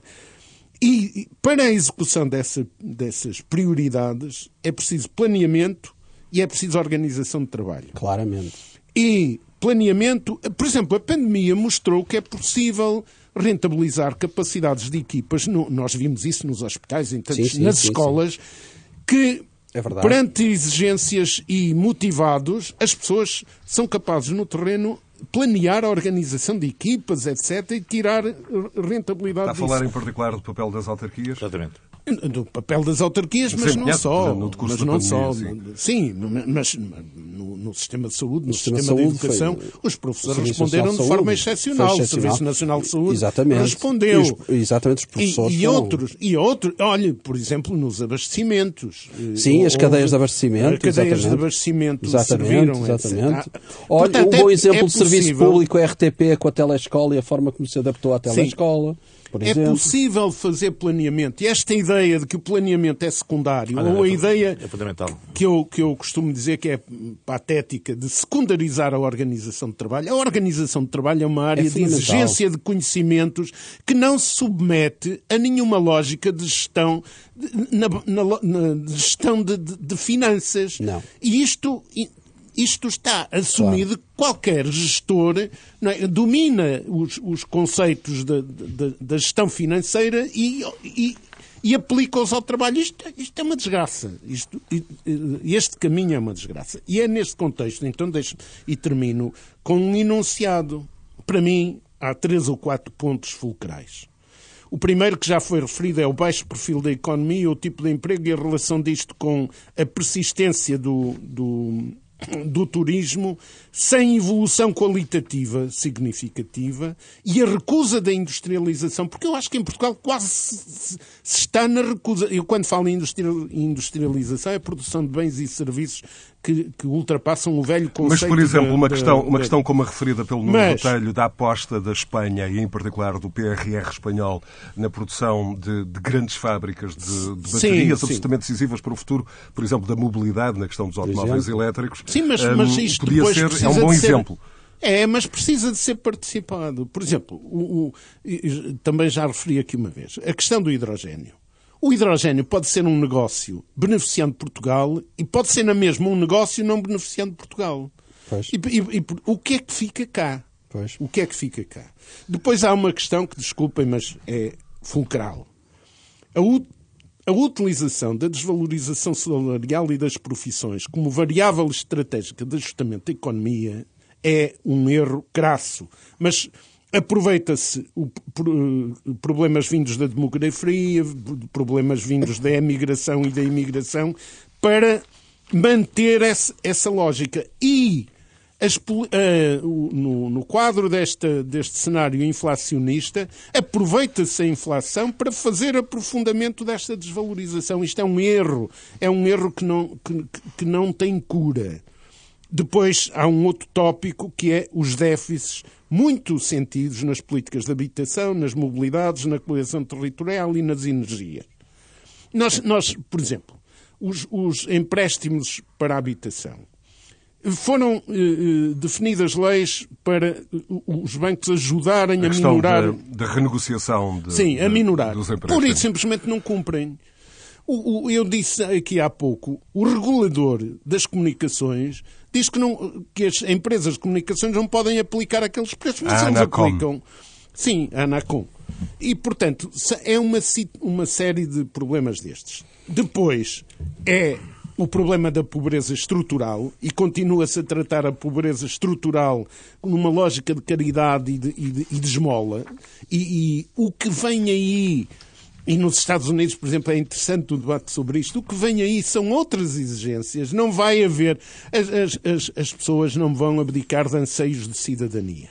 E para a execução dessa, dessas prioridades é preciso planeamento e é preciso organização de trabalho. Claramente. E planeamento, por exemplo, a pandemia mostrou que é possível rentabilizar capacidades de equipas. No, nós vimos isso nos hospitais, em tantos, sim, sim, nas sim, escolas, que é perante exigências e motivados, as pessoas são capazes no terreno planear a organização de equipas, etc., e tirar rentabilidade Está a falar em particular do papel das autarquias? Exatamente do papel das autarquias, mas não só. No mas não só. Sim, sim mas no, no, sistema de saúde, no, no sistema, sistema de, educação, foi, os professores responderam de, de forma excepcional. O Serviço Nacional de Saúde exatamente. respondeu. Os, exatamente, os professores. E, e outros, e outros, olha, por exemplo, nos abastecimentos. Sim, as cadeias de abastecimento. Cadeias exatamente. de abastecimento exatamente, serviram. Exatamente. Ah, olha, portanto, um bom é, exemplo é de serviço público é a RTP com a telescola e a forma como se adaptou à telescola. Sim é possível fazer planeamento. E esta ideia de que o planeamento é secundário, ou a é ideia é que, eu, que eu costumo dizer que é patética de secundarizar a organização de trabalho. A organização de trabalho é uma área é de exigência de conhecimentos que não se submete a nenhuma lógica de gestão na, na, na gestão de, de, de finanças. Não. E isto isto está assumido. Claro. Qualquer gestor é, domina os, os conceitos da, da, da, gestão financeira e, e, e aplica-os ao trabalho. Isto, isto, é uma desgraça. Isto, este caminho é uma desgraça. E é neste contexto, então deixo e termino com um enunciado. Para mim, há três ou quatro pontos fulcrais. O primeiro que já foi referido é o baixo perfil da economia, o tipo de emprego e a relação disto com a persistência do, do, do turismo sem evolução qualitativa significativa e a recusa da industrialização, porque eu acho que em Portugal quase se, está na recusa. Eu, quando falo em industrialização, é a produção de bens e serviços que, que, ultrapassam o velho conceito. Mas, por exemplo, uma, questão, uma questão como a referida pelo Nuno Mas... Botelho da aposta da Espanha e, em particular, do PRR espanhol na produção de, de grandes fábricas de, de baterias sim, absolutamente sim. decisivas para o futuro, por exemplo, da mobilidade, na questão dos automóveis elétricos. Sim, mas, mas isto podia ser, é um bom exemplo. É, mas precisa de ser participado. Por exemplo, o, o, também já referi aqui uma vez, a questão do hidrogênio. O hidrogênio pode ser um negócio beneficiando Portugal e pode ser na mesma um negócio não beneficiando Portugal. E, e, e, o que é que fica cá? Pois. O que é que fica cá? Depois há uma questão que, desculpem, mas é fulcral. A, a utilização da desvalorização salarial e das profissões como variável estratégica de ajustamento da economia é um erro crasso. Mas aproveita-se eh, problemas vindos da demografia, problemas vindos da emigração e da imigração, para manter essa, lógica. E as, uh, no, no, quadro desta, deste cenário inflacionista, aproveita-se a inflação para fazer aprofundamento desta desvalorização. Isto é um erro. É um erro que não, que, que não tem cura. Depois há um outro tópico que é os déficits muito sentidos nas políticas de habitação, nas mobilidades, na coesão territorial e nas energias. Nós, nós por exemplo, os, os empréstimos para a habitação. Foram eh, eh definidas leis para os bancos ajudarem a, a minorar. Da, renegociação de, Sim, a minorar. Dos Por isso simplesmente não cumprem. O, o, eu disse aqui há pouco, o regulador das comunicações diz que, não, que as empresas de comunicações não podem aplicar aqueles preços, mas eles aplicam. Sim, a Anacom. E, portanto, é uma, uma série de problemas destes. Depois, é o problema da pobreza estrutural e continua-se a tratar a pobreza estrutural numa lógica de caridade e de, e de, e de esmola. E, e o que vem aí e nos Estados Unidos, por exemplo, é interessante o debate sobre isto. O que vem aí são outras exigências. Não vai haver. As, as, as, as pessoas não vão abdicar de anseios de cidadania.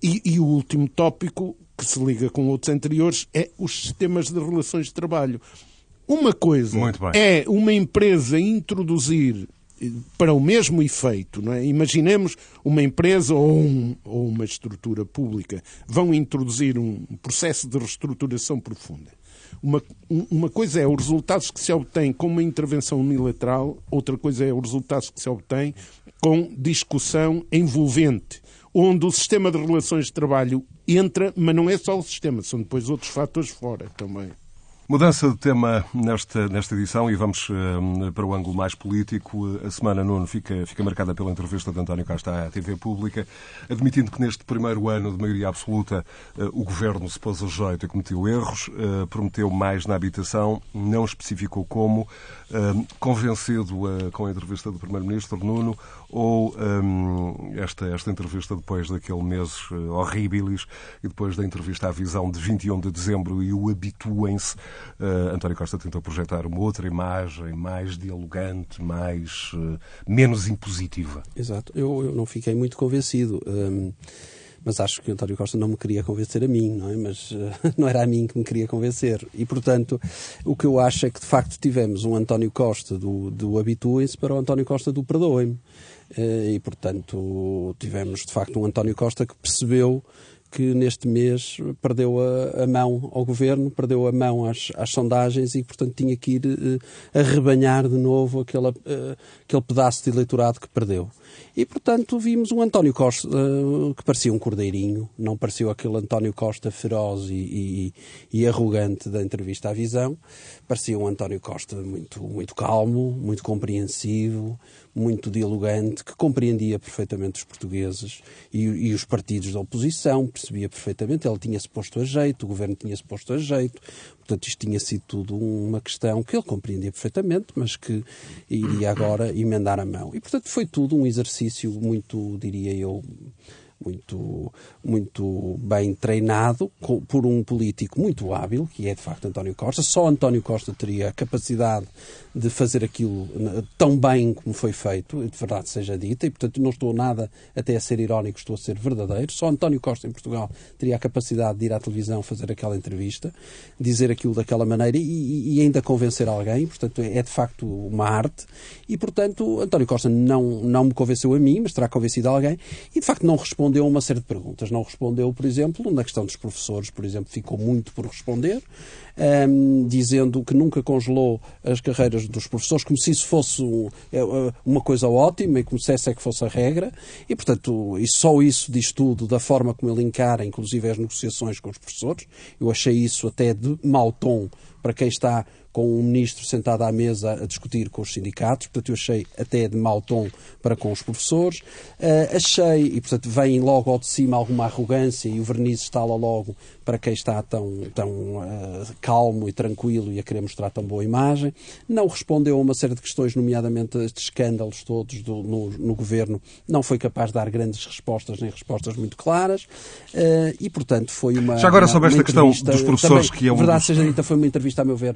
E, e, o último tópico, que se liga com outros anteriores, é os sistemas de relações de trabalho. Uma coisa é uma empresa introduzir para o mesmo efeito, é? imaginemos uma empresa ou, um, ou, uma estrutura pública vão introduzir um processo de reestruturação profunda. Uma, uma coisa é os resultados que se obtém com uma intervenção unilateral, outra coisa é os resultados que se obtém com discussão envolvente onde o sistema de relações de trabalho entra, mas não é só o sistema, são depois outros fatores fora também. Mudança de tema nesta, nesta edição e vamos uh, para o ângulo mais político. A semana, Nuno, fica, fica marcada pela entrevista de António Costa à TV Pública, admitindo que neste primeiro ano de maioria absoluta uh, o governo se pôs a jeito e cometeu erros, uh, prometeu mais na habitação, não especificou como, convencido com a entrevista do Primeiro-Ministro, Nuno, ou um, esta, esta entrevista depois daquele mês uh, horríveis e depois da entrevista à visão de 21 de dezembro e o habituem-se, uh, António Costa tentou projetar uma outra imagem mais dialogante, mais uh, menos impositiva. Exato. Eu, eu não fiquei muito convencido. Um mas acho que António Costa não me queria convencer a mim, não é? Mas uh, não era a mim que me queria convencer. E, portanto, o que eu acho é que, de facto, tivemos um António Costa do, do Habituem-se para o António Costa do Perdoem-me. Eh, e, portanto, tivemos de facto um António Costa que percebeu que neste mês perdeu a, a, mão ao governo, perdeu a mão às, às sondagens e, portanto, tinha que ir uh, arrebanhar de novo aquele, uh, aquele pedaço de eleitorado que perdeu. E, portanto, vimos um António Costa uh, que parecia um cordeirinho, não pareceu aquele António Costa feroz e, e, e, arrogante da entrevista à visão, parecia um António Costa muito, muito calmo, muito compreensivo, muito dialogante, que compreendia perfeitamente os portugueses e, e os partidos da oposição, percebia perfeitamente, ele tinha-se posto a jeito, o governo tinha-se posto a jeito, portanto isto tinha sido tudo uma questão que ele compreendia perfeitamente, mas que iria agora emendar a mão. E, portanto, foi tudo um exercício muito, diria eu, muito, muito bem treinado por um político muito hábil, que é de facto António Costa. Só António Costa teria a capacidade de fazer aquilo tão bem como foi feito, de verdade seja dita, e portanto não estou nada até a ser irónico, estou a ser verdadeiro. Só António Costa em Portugal teria a capacidade de ir à televisão fazer aquela entrevista, dizer aquilo daquela maneira e, e ainda convencer alguém. Portanto, é de facto uma arte. E portanto, António Costa não, não me convenceu a mim, mas terá convencido alguém. E de facto não respondeu a uma série de perguntas. Não respondeu, por exemplo, na questão dos professores, por exemplo, ficou muito por responder um, dizendo que nunca congelou as carreiras dos professores, como se isso fosse um, é, é, uma coisa ótima e como se essa é que fosse a regra. E, portanto, e só isso diz tudo da forma como ele encara, inclusive, as negociações com os professores. Eu achei isso até de mau tom para quem está com um ministro sentado à mesa a discutir com os sindicatos, portanto eu achei até de mau tom para com os professores. Uh, achei, e portanto vem logo ao de cima alguma arrogância e o verniz estala logo para quem está tão, tão uh, calmo e tranquilo e a querer mostrar tão boa imagem. Não respondeu a uma série de questões, nomeadamente estes escândalos todos do, no, no, governo. Não foi capaz de dar grandes respostas, nem respostas muito claras. Uh, e, portanto, foi uma. Já agora uma, sobre esta questão dos professores, também, que é um. Verdade seja dita, foi uma entrevista, a meu ver,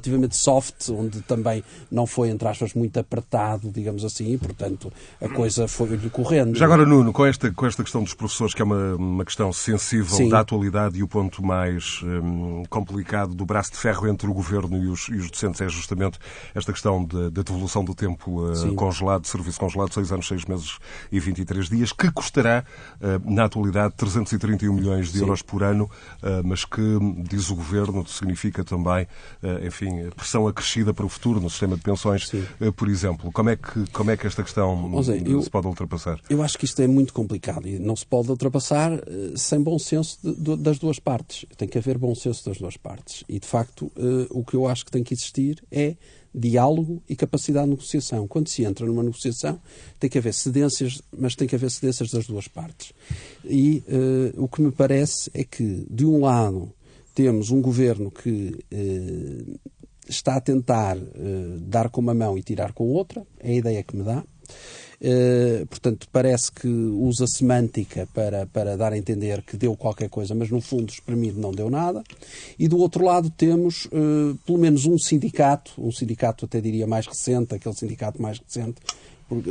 relativamente soft, onde também não foi, entre aspas, muito apertado, digamos assim, e, portanto, a coisa foi-lhe correndo. Já agora, Nuno, com esta, com esta questão dos professores, que é uma, uma questão sensível Sim. da atualidade e o ponto mais um, complicado do braço de ferro entre o governo e os, e os docentes é justamente esta questão da devolução do tempo uh, congelado, serviço congelado, 6 anos, 6 meses e 23 dias, que custará, uh, na atualidade, 331 milhões de Sim. euros por ano, uh, mas que, diz o governo, significa também, enfim, pressão acrescida para o futuro no sistema de pensões, por exemplo. Como é que, como é que esta questão eu, se pode ultrapassar? Eu acho que isto é muito complicado e não se pode ultrapassar sem bom senso de, de, das duas partes. Tem que haver bom senso das duas partes. E, de facto, o que eu acho que tem que existir é diálogo e capacidade de negociação. Quando se entra numa negociação, tem que haver cedências, mas tem que haver cedências das duas partes. E uh, o que me parece é que, de um lado, temos um governo que uh, está a tentar uh, dar com uma mão e tirar com outra, é a ideia que me dá. Uh, portanto, parece que usa semântica para, para dar a entender que deu qualquer coisa, mas no fundo, espremido, não deu nada. E do outro lado temos uh, pelo menos um sindicato, um sindicato até diria mais recente, aquele sindicato mais recente,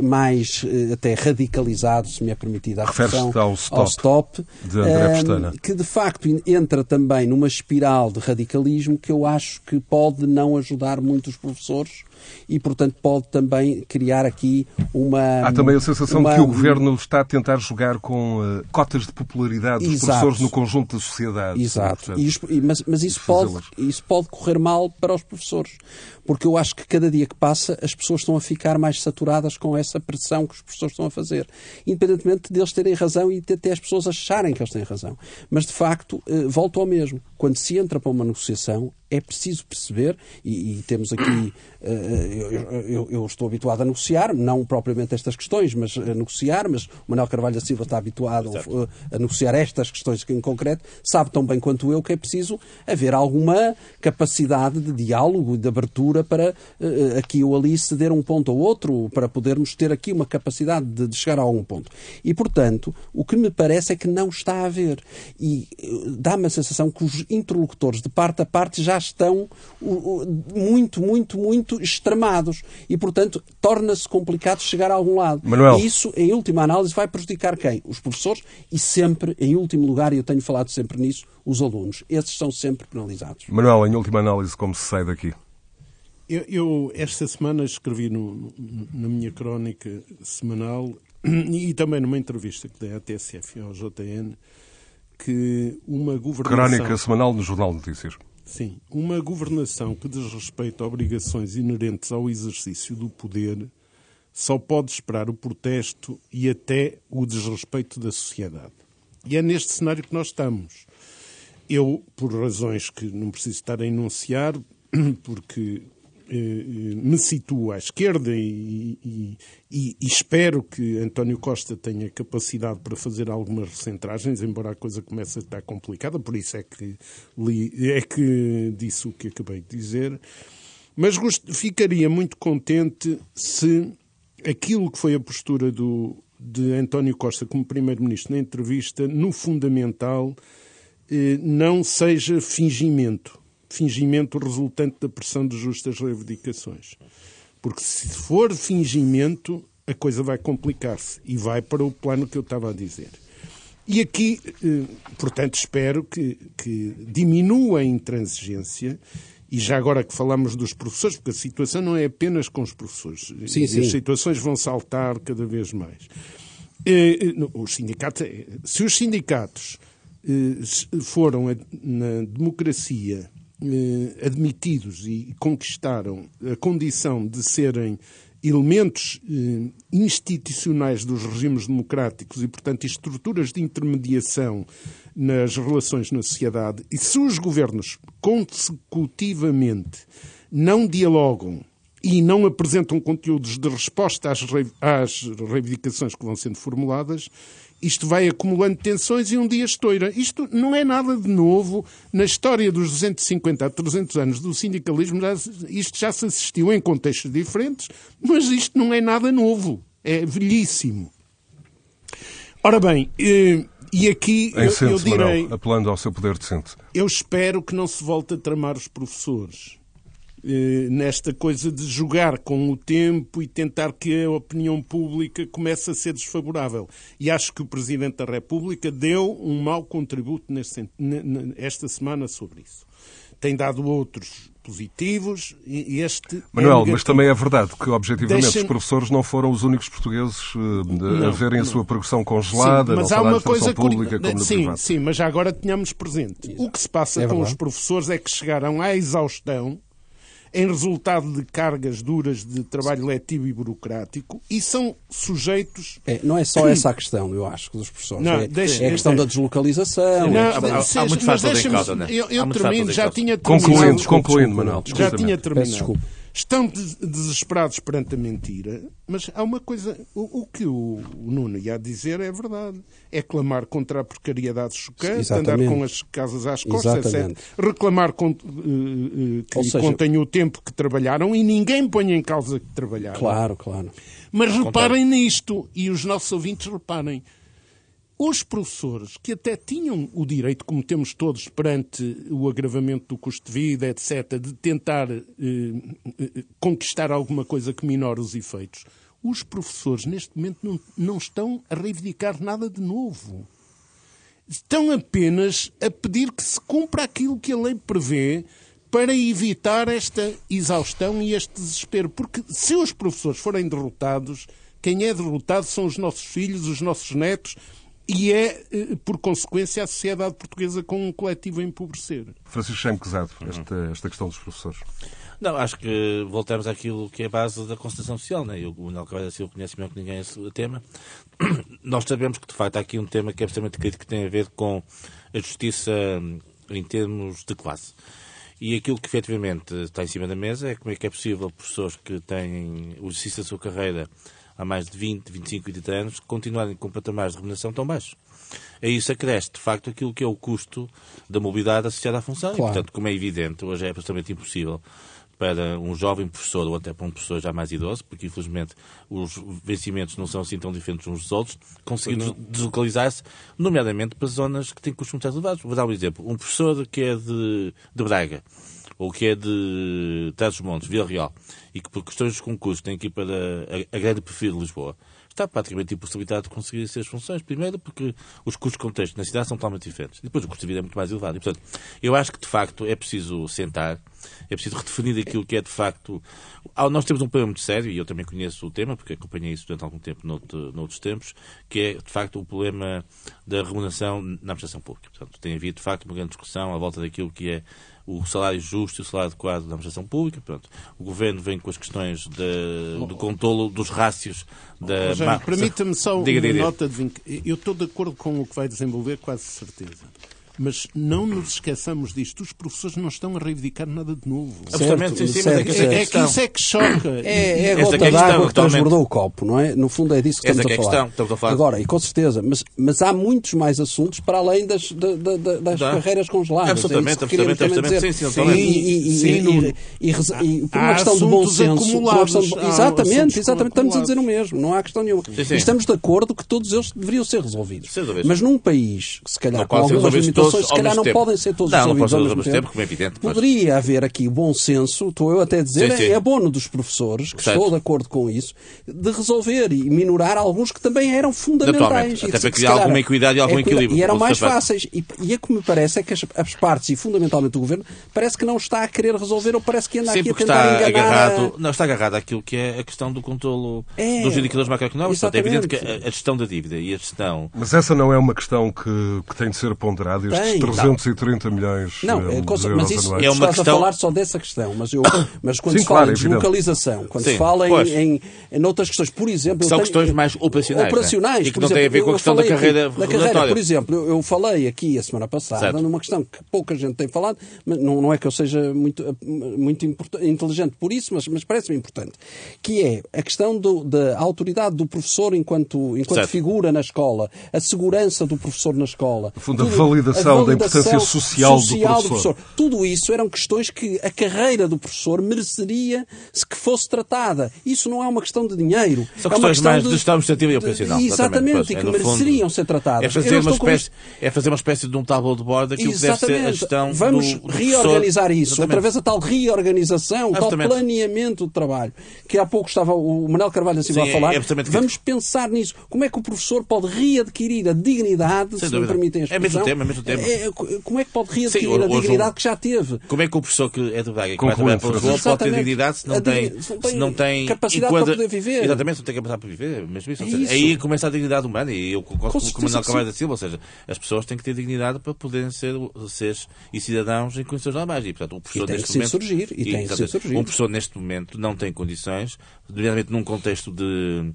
mais eh, até radicalizado, se me é permitida a reflexão, ao stop, ao stop de André um, que de facto entra também numa espiral de radicalismo que eu acho que pode não ajudar muito os professores e, portanto, pode também criar aqui uma. Há também a sensação uma... de que o governo está a tentar jogar com uh, cotas de popularidade dos Exato. professores no conjunto da sociedade. Exato. E, mas, mas isso, pode, isso pode correr mal para os professores. Porque eu acho que cada dia que passa as pessoas estão a ficar mais saturadas com essa pressão que os professores estão a fazer. Independentemente deles terem razão e até as pessoas acharem que eles têm razão. Mas, de facto, uh, volto ao mesmo. Quando se entra para uma negociação, é preciso perceber, e, e temos aqui, uh, eu, eu, eu, estou habituado a negociar, não propriamente estas questões, mas a negociar, mas o Manuel Carvalho da Silva está habituado a, a negociar estas questões em concreto, sabe tão bem quanto eu que é preciso haver alguma capacidade de diálogo e de abertura para uh, aqui ou ali ceder um ponto ou outro, para podermos ter aqui uma capacidade de, de chegar a algum ponto. E, portanto, o que me parece é que não está a haver. E uh, dá-me a sensação que os interlocutores de parte a parte já estão muito, muito, muito extremados. E, portanto, torna-se complicado chegar a algum lado. Manuel. E isso, em última análise, vai prejudicar quem? Os professores e sempre, em último lugar, e eu tenho falado sempre nisso, os alunos. Esses são sempre penalizados. Manuel, em última análise, como se sai daqui? Eu, eu esta semana escrevi no, na minha crónica semanal e também numa entrevista que dei à TSF e ao JN que uma governação... Crónica semanal no Jornal de Notícias. Sim. Uma governação que diz respeito a obrigações inerentes ao exercício do poder só pode esperar o protesto e até o desrespeito da sociedade. E é neste cenário que nós estamos. Eu, por razões que não preciso estar a enunciar, porque me situo à esquerda e, e, e, e, espero que António Costa tenha capacidade para fazer algumas recentragens, embora a coisa comece a estar complicada, por isso é que, li, é que disse o que acabei de dizer. Mas gost, ficaria muito contente se aquilo que foi a postura do, de António Costa como Primeiro-Ministro na entrevista, no fundamental, eh, não seja fingimento fingimento resultante da pressão de justas reivindicações. Porque se for fingimento, a coisa vai complicar-se e vai para o plano que eu estava a dizer. E aqui, eh, portanto, espero que, que diminua a intransigência e já agora que falamos dos professores, porque a situação não é apenas com os professores. Sim, sim. As situações vão saltar cada vez mais. Eh, eh, os sindicatos, se os sindicatos foram na democracia admitidos e conquistaram a condição de serem elementos eh, institucionais dos regimes democráticos e, portanto, estruturas de intermediação nas relações na sociedade, e se os governos consecutivamente não dialogam e não apresentam conteúdos de resposta às reivindicações que vão sendo formuladas, isto vai acumulando tensões e um dia estoura. Isto não é nada de novo. Na história dos 250 a 300 anos do sindicalismo, já, isto já se assistiu em contextos diferentes, mas isto não é nada novo. É velhíssimo. Ora bem, eh, e aqui em eu, eu direi... Manuel, apelando ao seu poder decente. Eu espero que não se volte a tramar os professores. Eh, nesta coisa de jogar com o tempo e tentar que a opinião pública comece a ser desfavorável. E acho que o Presidente da República deu um mau contributo neste, esta semana sobre isso. Tem dado outros positivos e este. É Manuel, é mas também é verdade que, objetivamente, Deixa... os professores não foram os únicos portugueses eh, a verem não. a sua progressão congelada, sim, mas há uma coisa pública como sim, privado. Sim, mas já agora tenhamos presente. O que se passa é com os professores é que chegaram à exaustão em resultado de cargas duras de trabalho letivo e burocrático e são sujeitos. É, não é só essa a questão, eu acho, dos professores. Não, é, deixa, é a questão é, da deslocalização. Não, é há, há, há muitos em causa, né? Eu, eu termino, já tinha terminado. Concluindo, concluindo, Manuel. Já tinha terminado. Estão desesperados perante a mentira, mas há uma coisa, o, o que o, o, Nuno ia dizer é verdade. É clamar contra a precariedade chocante, Exatamente. andar com as casas às costas, etc. Reclamar com, uh, uh, que seja... contem o tempo que trabalharam e ninguém põe em causa que trabalharam. Claro, claro. Mas reparem nisto, e os nossos ouvintes reparem, os professores, que até tinham o direito, como temos todos perante o agravamento do custo de vida, etc., de tentar eh, eh, conquistar alguma coisa que minore os efeitos, os professores, neste momento, não, não estão a reivindicar nada de novo. Estão apenas a pedir que se cumpra aquilo que a lei prevê para evitar esta exaustão e este desespero. Porque se os professores forem derrotados, quem é derrotado são os nossos filhos, os nossos netos e é, eh, por consequência, a sociedade portuguesa com um coletivo a empobrecer. Francisco Chaim Quezado, esta, esta questão dos professores. Não, acho que voltamos àquilo que é a base da Constituição Social. Né? Eu, o Manuel Carvalho da Silva conhece melhor que ninguém esse tema. Nós sabemos que, de facto, há aqui um tema que é absolutamente crítico que tem a ver com a justiça hum, em termos de classe. E aquilo que efetivamente está em cima da mesa é como é que é possível pessoas que têm o exercício da sua carreira há mais de 20, 25 e 30 anos, continuarem com patamares de remuneração tão baixos. A isso acresce, de facto, aquilo que é o custo da mobilidade associada à função. Claro. E, portanto, como é evidente, hoje é absolutamente impossível para um jovem professor ou até para um professor já mais idoso, porque infelizmente os vencimentos não são assim tão diferentes uns dos outros, conseguir deslocalizar-se, nomeadamente para zonas que têm custos muito elevados. Vou dar um exemplo. Um professor que é de, de Braga ou que é de Trás-os-Montes, Vila Real, e que por questões de concursos tem que ir para a, a grande perfil de Lisboa, está praticamente impossibilitado de conseguir essas funções. Primeiro, porque os custos de contexto na cidade são totalmente diferentes. Depois, o custo de vida é muito mais elevado. E, portanto, eu acho que, de facto, é preciso sentar, é preciso redefinir aquilo que é, de facto... Nós temos um problema muito sério, e eu também conheço o tema, porque acompanhei isso durante algum tempo noutro, noutros tempos, que é, de facto, o problema da remuneração na administração pública. Portanto, tem havido, de facto, uma grande discussão à volta daquilo que é o salário justo e o salário adequado da administração pública. Pronto. O governo vem com as questões de, do controlo dos rácios da. Permita-me só diga, uma diga. nota de vinc... Eu estou de acordo com o que vai desenvolver, quase certeza. Mas não nos esqueçamos disto. Os professores não estão a reivindicar nada de novo. Absolutamente, sim, sim, mas é que, é, é que isso é que choca. É, é a gota é d'água que transbordou o copo, não é? No fundo é disso que estamos, é a, falar. estamos a falar. Agora, e com certeza, mas, mas há muitos mais assuntos para além das, da, da, das carreiras congeladas. Absolutamente, é absolutamente, absolutamente. Sim, sim, e, e, e, e, por uma questão de bom senso. exatamente, exatamente, estamos a dizer o mesmo, não há questão nenhuma. Estamos de acordo que todos eles deveriam ser resolvidos. Mas num país, se calhar, com algumas limitações se calhar não tempo. podem ser todos não, resolvidos ao mesmo tempo. tempo como é evidente, Poderia haver aqui bom senso, estou eu até a dizer, sim, sim. é abono dos professores, que certo. estou de acordo com isso, de resolver e minorar alguns que também eram fundamentais. Até para criar alguma equidade e algum é, equilíbrio. E eram mais fáceis. E, e é que me parece é que as, as, partes, e fundamentalmente o Governo, parece que não está a querer resolver ou parece que anda sim, aqui a tentar está agarrado, a... Não, está agarrado àquilo que é a questão do controlo é, dos indicadores macroeconómicos. Portanto, é evidente que a, a, gestão da dívida e a gestão... Mas essa não é uma questão que, que tem de ser ponderada. Estes 330 milhões não, é, mas isso anuais. é uma estás questão... a falar só dessa questão, mas, eu, mas quando Sim, se fala claro, em deslocalização, quando Sim, se fala em, em, em outras questões, por exemplo... são tenho, questões mais operacionais. Operacionais. Né? E que não têm a ver com a questão da carreira da carreira, Por exemplo, eu, eu, falei aqui a semana passada certo. numa questão que pouca gente tem falado, mas não, não é que eu seja muito, muito inteligente por isso, mas, mas parece-me importante, que é a questão do, da autoridade do professor enquanto, enquanto figura na escola, a segurança do professor na escola. No fundo, a validação, validação da importância social, social do, professor. do, professor. Tudo isso eram questões que a carreira do professor mereceria se que fosse tratada. Isso não é uma questão de dinheiro. São é questões mais de gestão administrativa e operacional. Exatamente, e que é, mereceriam fundo, ser tratadas. É fazer, uma espécie, é fazer uma espécie de um tábua de bordo daquilo que deve ser a gestão Vamos do, reorganizar isso, Exatamente. através da tal reorganização, tal planeamento de trabalho, que há pouco estava o Manuel Carvalho assim a falar. É Vamos pensar nisso. Como é que o professor pode readquirir a dignidade, Sem se dúvida. me permitem a expressão. É mesmo tema, é mesmo tema. É, como é que pode readquirir Sim, a dignidade que já teve? Como é que o professor que é de Braga que vai trabalhar para Lisboa pode ter dignidade se não, tem, se não tem capacidade enquadra... para poder viver? Exatamente, se não tem capacidade para viver. Mesmo isso. É isso. Aí começa a dignidade humana e eu concordo com o Manuel Carvalho da Silva, ou seja, as pessoas têm que ter dignidade para poderem ser seres e cidadãos em condições normais. E, portanto, o professor e tem neste que momento, surgir, e, e tem que surgir. Um professor neste momento não tem condições, nomeadamente num contexto de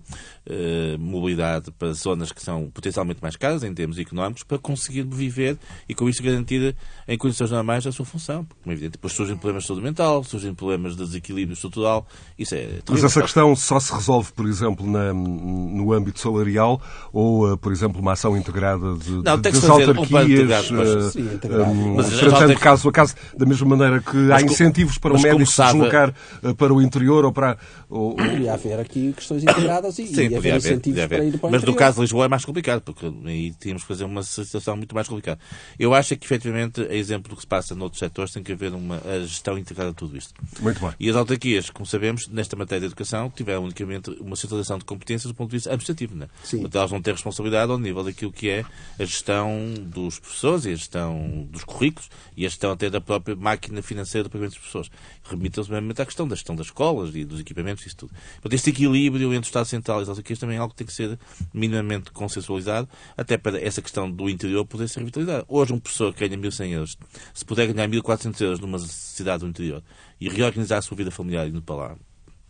uh, mobilidade para zonas que são potencialmente mais caras em termos económicos para conseguir viver e com isso garantir em condições normais a sua função. Porque, como é evidente, depois surgem problemas de saúde mental, surgem problemas de desequilíbrio estrutural. Isso é terrível. Mas essa questão só se resolve, por exemplo, na, no âmbito salarial ou, uh, por exemplo, uma ação integrada de, não, de, das autarquias, um uh, sim, um, mas, tratando caso a caso, da mesma maneira que mas, há incentivos para o médico se deslocar para o interior ou para... Ou, Podia haver aqui questões integradas e, sim, e haver incentivos haver. para ir para o Mas interior. no caso de Lisboa é mais complicado, porque aí tínhamos que fazer uma situação muito mais complicada. Eu acho que, efetivamente, a exemplo do que se passa noutros setores, tem que haver uma gestão integrada de tudo isto. Muito bem. E as autarquias, como sabemos, nesta matéria de educação, tiveram unicamente uma centralização de competências do ponto de vista administrativo. Né? Sim. Portanto, elas vão ter responsabilidade ao nível daquilo que é a gestão dos professores e a gestão dos currículos e a gestão até da própria máquina financeira do pagamento das pessoas. Remitam-se mesmo à questão da gestão das escolas e dos equipamentos e isso tudo. Portanto, este equilíbrio entre o Estado Central e as autarquias também é algo que tem que ser minimamente consensualizado, até para essa questão do interior poder ser revitalizada. Hoje, um professor que ganha 1.100 euros, se puder ganhar 1.400 euros numa cidade do interior e reorganizar a sua vida familiar indo para lá,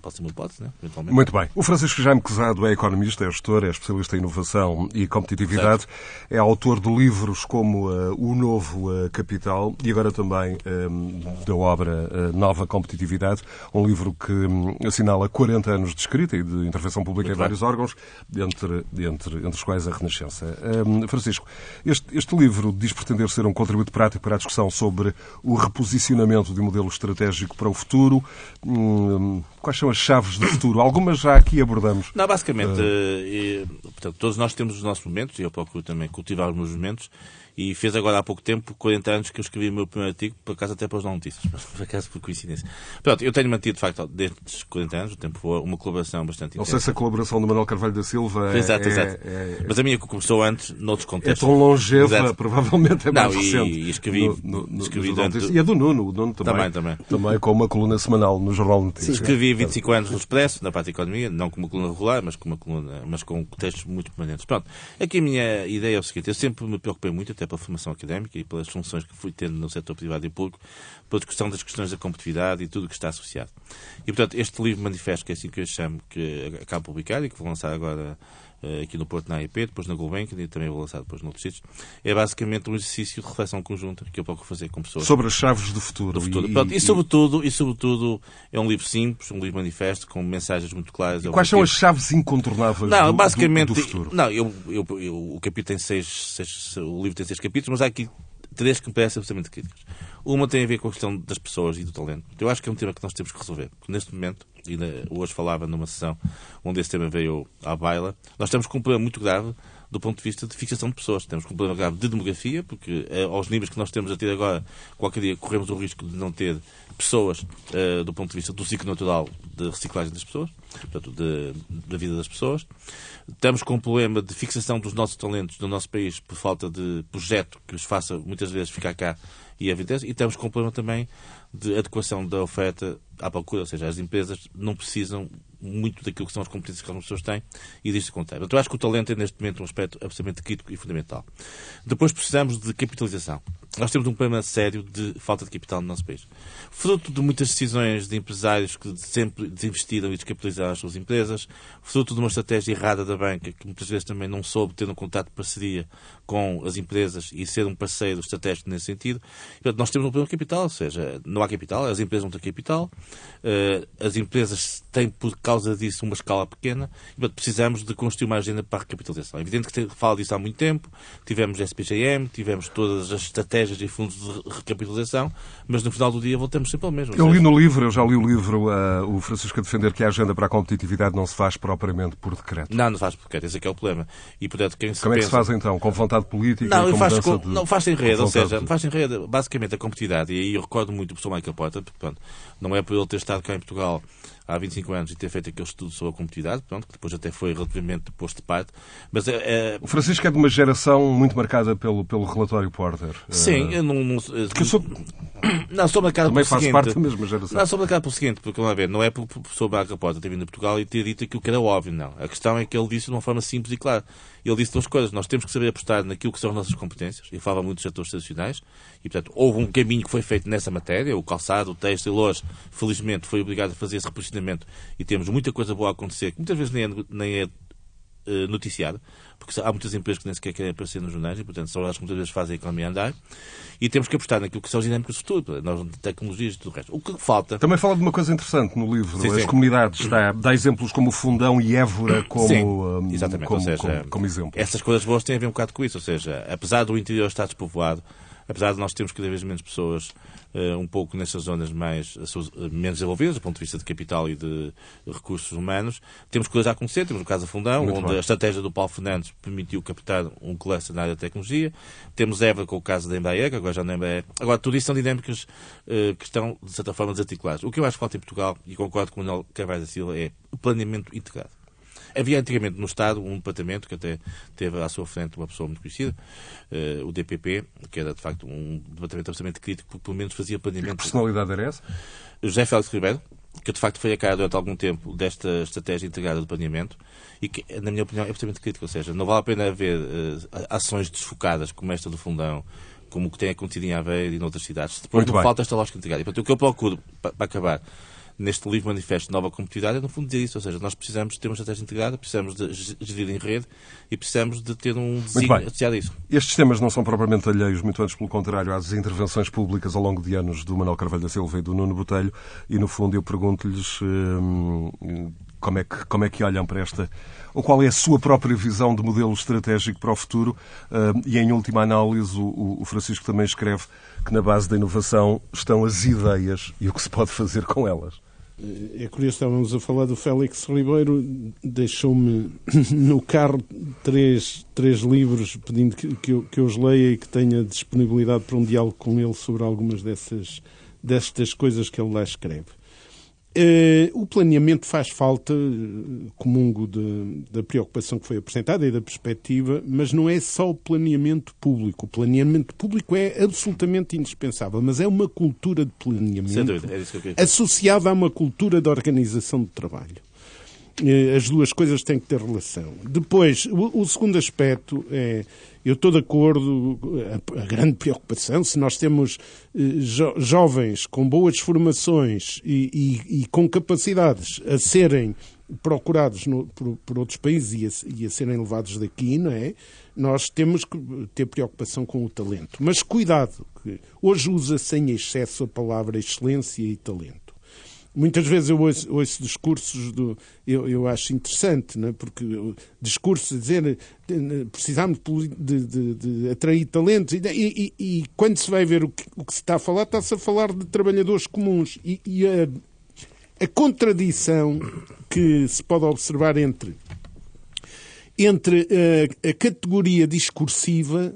pode ser uma hipótese, né? eventualmente. Muito bem. O Francisco Jaime Quezado é economista, é gestor, é especialista em inovação e competitividade. Certo. É autor de livros como uh, O Novo uh, Capital e agora também um, da obra uh, Nova Competitividade, um livro que um, assinala 40 anos de escrita e de intervenção pública Muito em vários bem. órgãos, entre, entre, entre os quais a Renascença. Um, Francisco, este, este livro diz pretender ser um contributo prático para a discussão sobre o reposicionamento de um modelo estratégico para o futuro. Hum, quais são as chaves do futuro? Algumas já aqui abordamos. Não, basicamente, eh, e, portanto, todos nós temos os nossos momentos, e eu procuro também cultivar os meus momentos, e fez agora há pouco tempo, 40 anos, que eu escrevi o meu primeiro artigo, por acaso até para os não notícias, mas por acaso por coincidência. Pronto, eu tenho mantido, de facto, desde os 40 anos, o tempo foi uma colaboração bastante Não sei se a colaboração do Manuel Carvalho da Silva é, Exato, é- exato. é- Mas a minha que começou antes, noutros é contextos. tão longeva, Exato. provavelmente é mais Não, e- recente. e escrevi- no, no, escrevi no durante-. E a do Nuno, o Nuno também. Também, também. Também com uma coluna semanal no Jornal Notícias. Escrevi 25 anos no Expresso, na parte de economia, não com uma coluna regular, mas com uma coluna, mas com textos muito permanentes. Pronto, aqui a minha ideia é o seguinte, eu sempre me preocupei muito, até pela formação académica e pelas funções que fui tendo no setor privado e público, pela discussão das questões da competitividade e tudo o que está associado. E, portanto, este livro manifesto, que é assim que eu chamo, que acabo de publicar e que vou lançar agora aqui no Porto na AIP, depois na Gulbenkian e também vou lançar depois noutros sítios, é basicamente um exercício de reflexão conjunta que eu procuro fazer com pessoas Sobre as chaves do futuro. do futuro. E, Pronto, e, e- sobretudo, e sobretudo é um livro simples, um livro manifesto, com mensagens muito claras. e quais são as chaves incontornáveis Não, do, basicamente. do, do futuro? Não, eu, eu, eu- o capítulo tem seis, seis- O livro tem seis capítulos, mas há aqui três que me parecem absolutamente críticas. Uma tem a ver com a questão das pessoas e do talento. Eu acho que é um tema que nós temos que resolver. Porque neste momento, e hoje falava numa sessão onde esse tema veio à baila, nós temos com um problema muito grave do ponto de vista de fixação de pessoas. Temos um problema grave de demografia, porque eh, aos níveis que nós temos a ter agora, qualquer dia corremos o risco de não ter pessoas eh, do ponto de vista do ciclo natural de reciclagem das pessoas, portanto, de- da vida das pessoas. Estamos com um problema de fixação dos nossos talentos no nosso país por falta de projeto que os faça muitas vezes ficar cá e a vitesse. E estamos com um problema também de adequação da oferta à procura, ou seja, as empresas não precisam muito daquilo que são as competências que algumas pessoas têm e disto acontece. Então, acho que o talento é neste momento um aspecto absolutamente crítico e fundamental. Depois precisamos de capitalização. Nós temos um problema sério de falta de capital no nosso país. Fruto de muitas decisões de empresários que sempre desinvestiram e descapitalizaram as suas empresas, fruto de uma estratégia errada da banca, que muitas vezes também não soube ter um contrato de parceria com as empresas e ser um parceiro estratégico nesse sentido. Portanto, nós temos um problema de capital, ou seja, não há capital, as empresas não têm capital, eh, as empresas têm, por causa disso, uma escala pequena, e portanto, precisamos de construir uma agenda para a recapitalização. É evidente que falo disso há muito tempo, tivemos SPGM, tivemos todas as estratégias e fundos de recapitalização, mas no final do dia voltamos sempre ao mesmo. Eu li no livro, eu já li o livro, uh, o Francisco a defender que a agenda para a competitividade não se faz propriamente por decreto. Não, não faz porque esse é que é o problema. E, portanto, quem se Como é que se pensa- faz então? Com vontade política Não, e com faz, com, de... não, faz em rede, ou seja, de- faz em rede basicamente a competitividade. E aí eu recordo muito o professor Michael porque, pronto, não é por ele ter estado cá em Portugal há 25 anos e ter feito aquele estudo sobre a competitividade, pronto, que depois até foi relativamente posto de parte, mas é, é- O Francisco é de uma geração muito marcada pelo, pelo relatório Porter. Sim, Uh, eu não. não eu sou- Não, sou marcado Também faz seguinte. parte da mesma geração. Não, sou marcado pelo seguinte, porque vamos ver, não é por, por professor Braga Porta ter vindo a Portugal e ter dito aquilo que era óbvio, não. A questão é que ele disse de uma forma simples e clara. Ele disse duas coisas. Nós temos que saber apostar naquilo que são as nossas competências. Ele falava muito dos setores tradicionais e, portanto, houve um caminho que foi feito nessa matéria. O calçado, o texto, hoje, felizmente, foi obrigado a fazer esse reposicionamento e temos muita coisa boa a acontecer, que muitas vezes nem é, nem é uh, noticiada, porque há muitas empresas que nem sequer querem aparecer nos jornais e, portanto, são elas que muitas vezes fazem a economia andar. E temos que apostar naquilo que são as dinâmicas do futuro, nós, tecnologias e tudo o resto. O que falta. Também fala de uma coisa interessante no livro, Sim, as sim. comunidades. Dá, dá exemplos como o Fundão e Évora como, Sim, exatamente. como, seja, como, como exemplo. essas coisas boas têm a ver um bocado com isso. Ou seja, apesar do interior estar despovoado, apesar de nós termos cada vez menos pessoas eh, um pouco nessas zonas mais eh, menos desenvolvidas, do ponto de vista de capital e de recursos humanos, temos coisas a acontecer. Temos o caso da Fundão, Muito onde bem. a estratégia do Paulo Fernandes permitiu captar um cluster na área da tecnologia. Temos Évora com o caso da Embraer, que agora já não é Embraer. Agora, tudo isso são dinâmicas eh, que estão, de certa forma, desarticuladas. O que eu acho que falta em Portugal, e concordo com o Manuel Carvalho da Silva, é o planeamento integrado. Havia antigamente no Estado um departamento que até teve à sua frente uma pessoa muito conhecida, eh, o DPP, que era de facto um departamento absolutamente crítico, porque pelo menos fazia Que planeamento. personalidade era essa? José Félix Ribeiro, que de facto foi a cara durante algum tempo desta estratégia integrada de planeamento e que, na minha opinião, é absolutamente crítico. Ou seja, não vale a pena haver eh, ações desfocadas como esta do Fundão, como o que tem acontecido em Aveiro e noutras cidades. Depois Muito não bem. falta esta lógica integrada. E, portanto, o que eu procuro, pa- para acabar, neste livro manifesto de nova competitividade é, no fundo, dizer isso. Ou seja, nós precisamos ter uma estratégia integrada, precisamos de ge- gerir em rede e precisamos de ter um desígnio associado a isso. Estes temas não são propriamente alheios, muito antes pelo contrário, às intervenções públicas ao longo de anos do Manuel Carvalho da Silva e do Nuno Botelho, e no fundo eu pergunto-lhes hum, como, é que, como é que olham para esta, ou qual é a sua própria visão de modelo estratégico para o futuro, hum, e em última análise o Francisco também escreve que na base da inovação estão as ideias e o que se pode fazer com elas. É curioso, estávamos a falar do Félix Ribeiro, deixou-me no carro três, três livros pedindo que, que, eu, que eu os leia e que tenha disponibilidade para um diálogo com ele sobre algumas dessas, destas coisas que ele lá escreve. Eh, o planeamento faz falta, eh, comungo de- da preocupação que foi apresentada e da perspectiva, mas não é só o planeamento público. O planeamento público é absolutamente indispensável, mas é uma cultura de planeamento dúvida, é associada a uma cultura de organização de trabalho. Eh, As duas coisas têm que ter relação. Depois, o, o segundo aspecto é, eu estou de acordo, a, a grande preocupação, se nós temos eh, jo- jovens com boas formações e, e- e com capacidades a serem procurados no- por, por outros países e a, e a serem levados daqui, não é? Nós temos que ter preocupação com o talento. Mas cuidado, que hoje usa-se em excesso a palavra excelência e talento. Muitas vezes eu ouço, ouço discursos do. Eu, eu acho interessante, não é? porque o discurso a dizer eh, precisamos de, de- de atrair talentos e, e- e- quando se vai ver o que, o que se está a falar, está-se a falar de trabalhadores comuns. E, e a, a contradição que se pode observar entre, entre eh, a categoria discursiva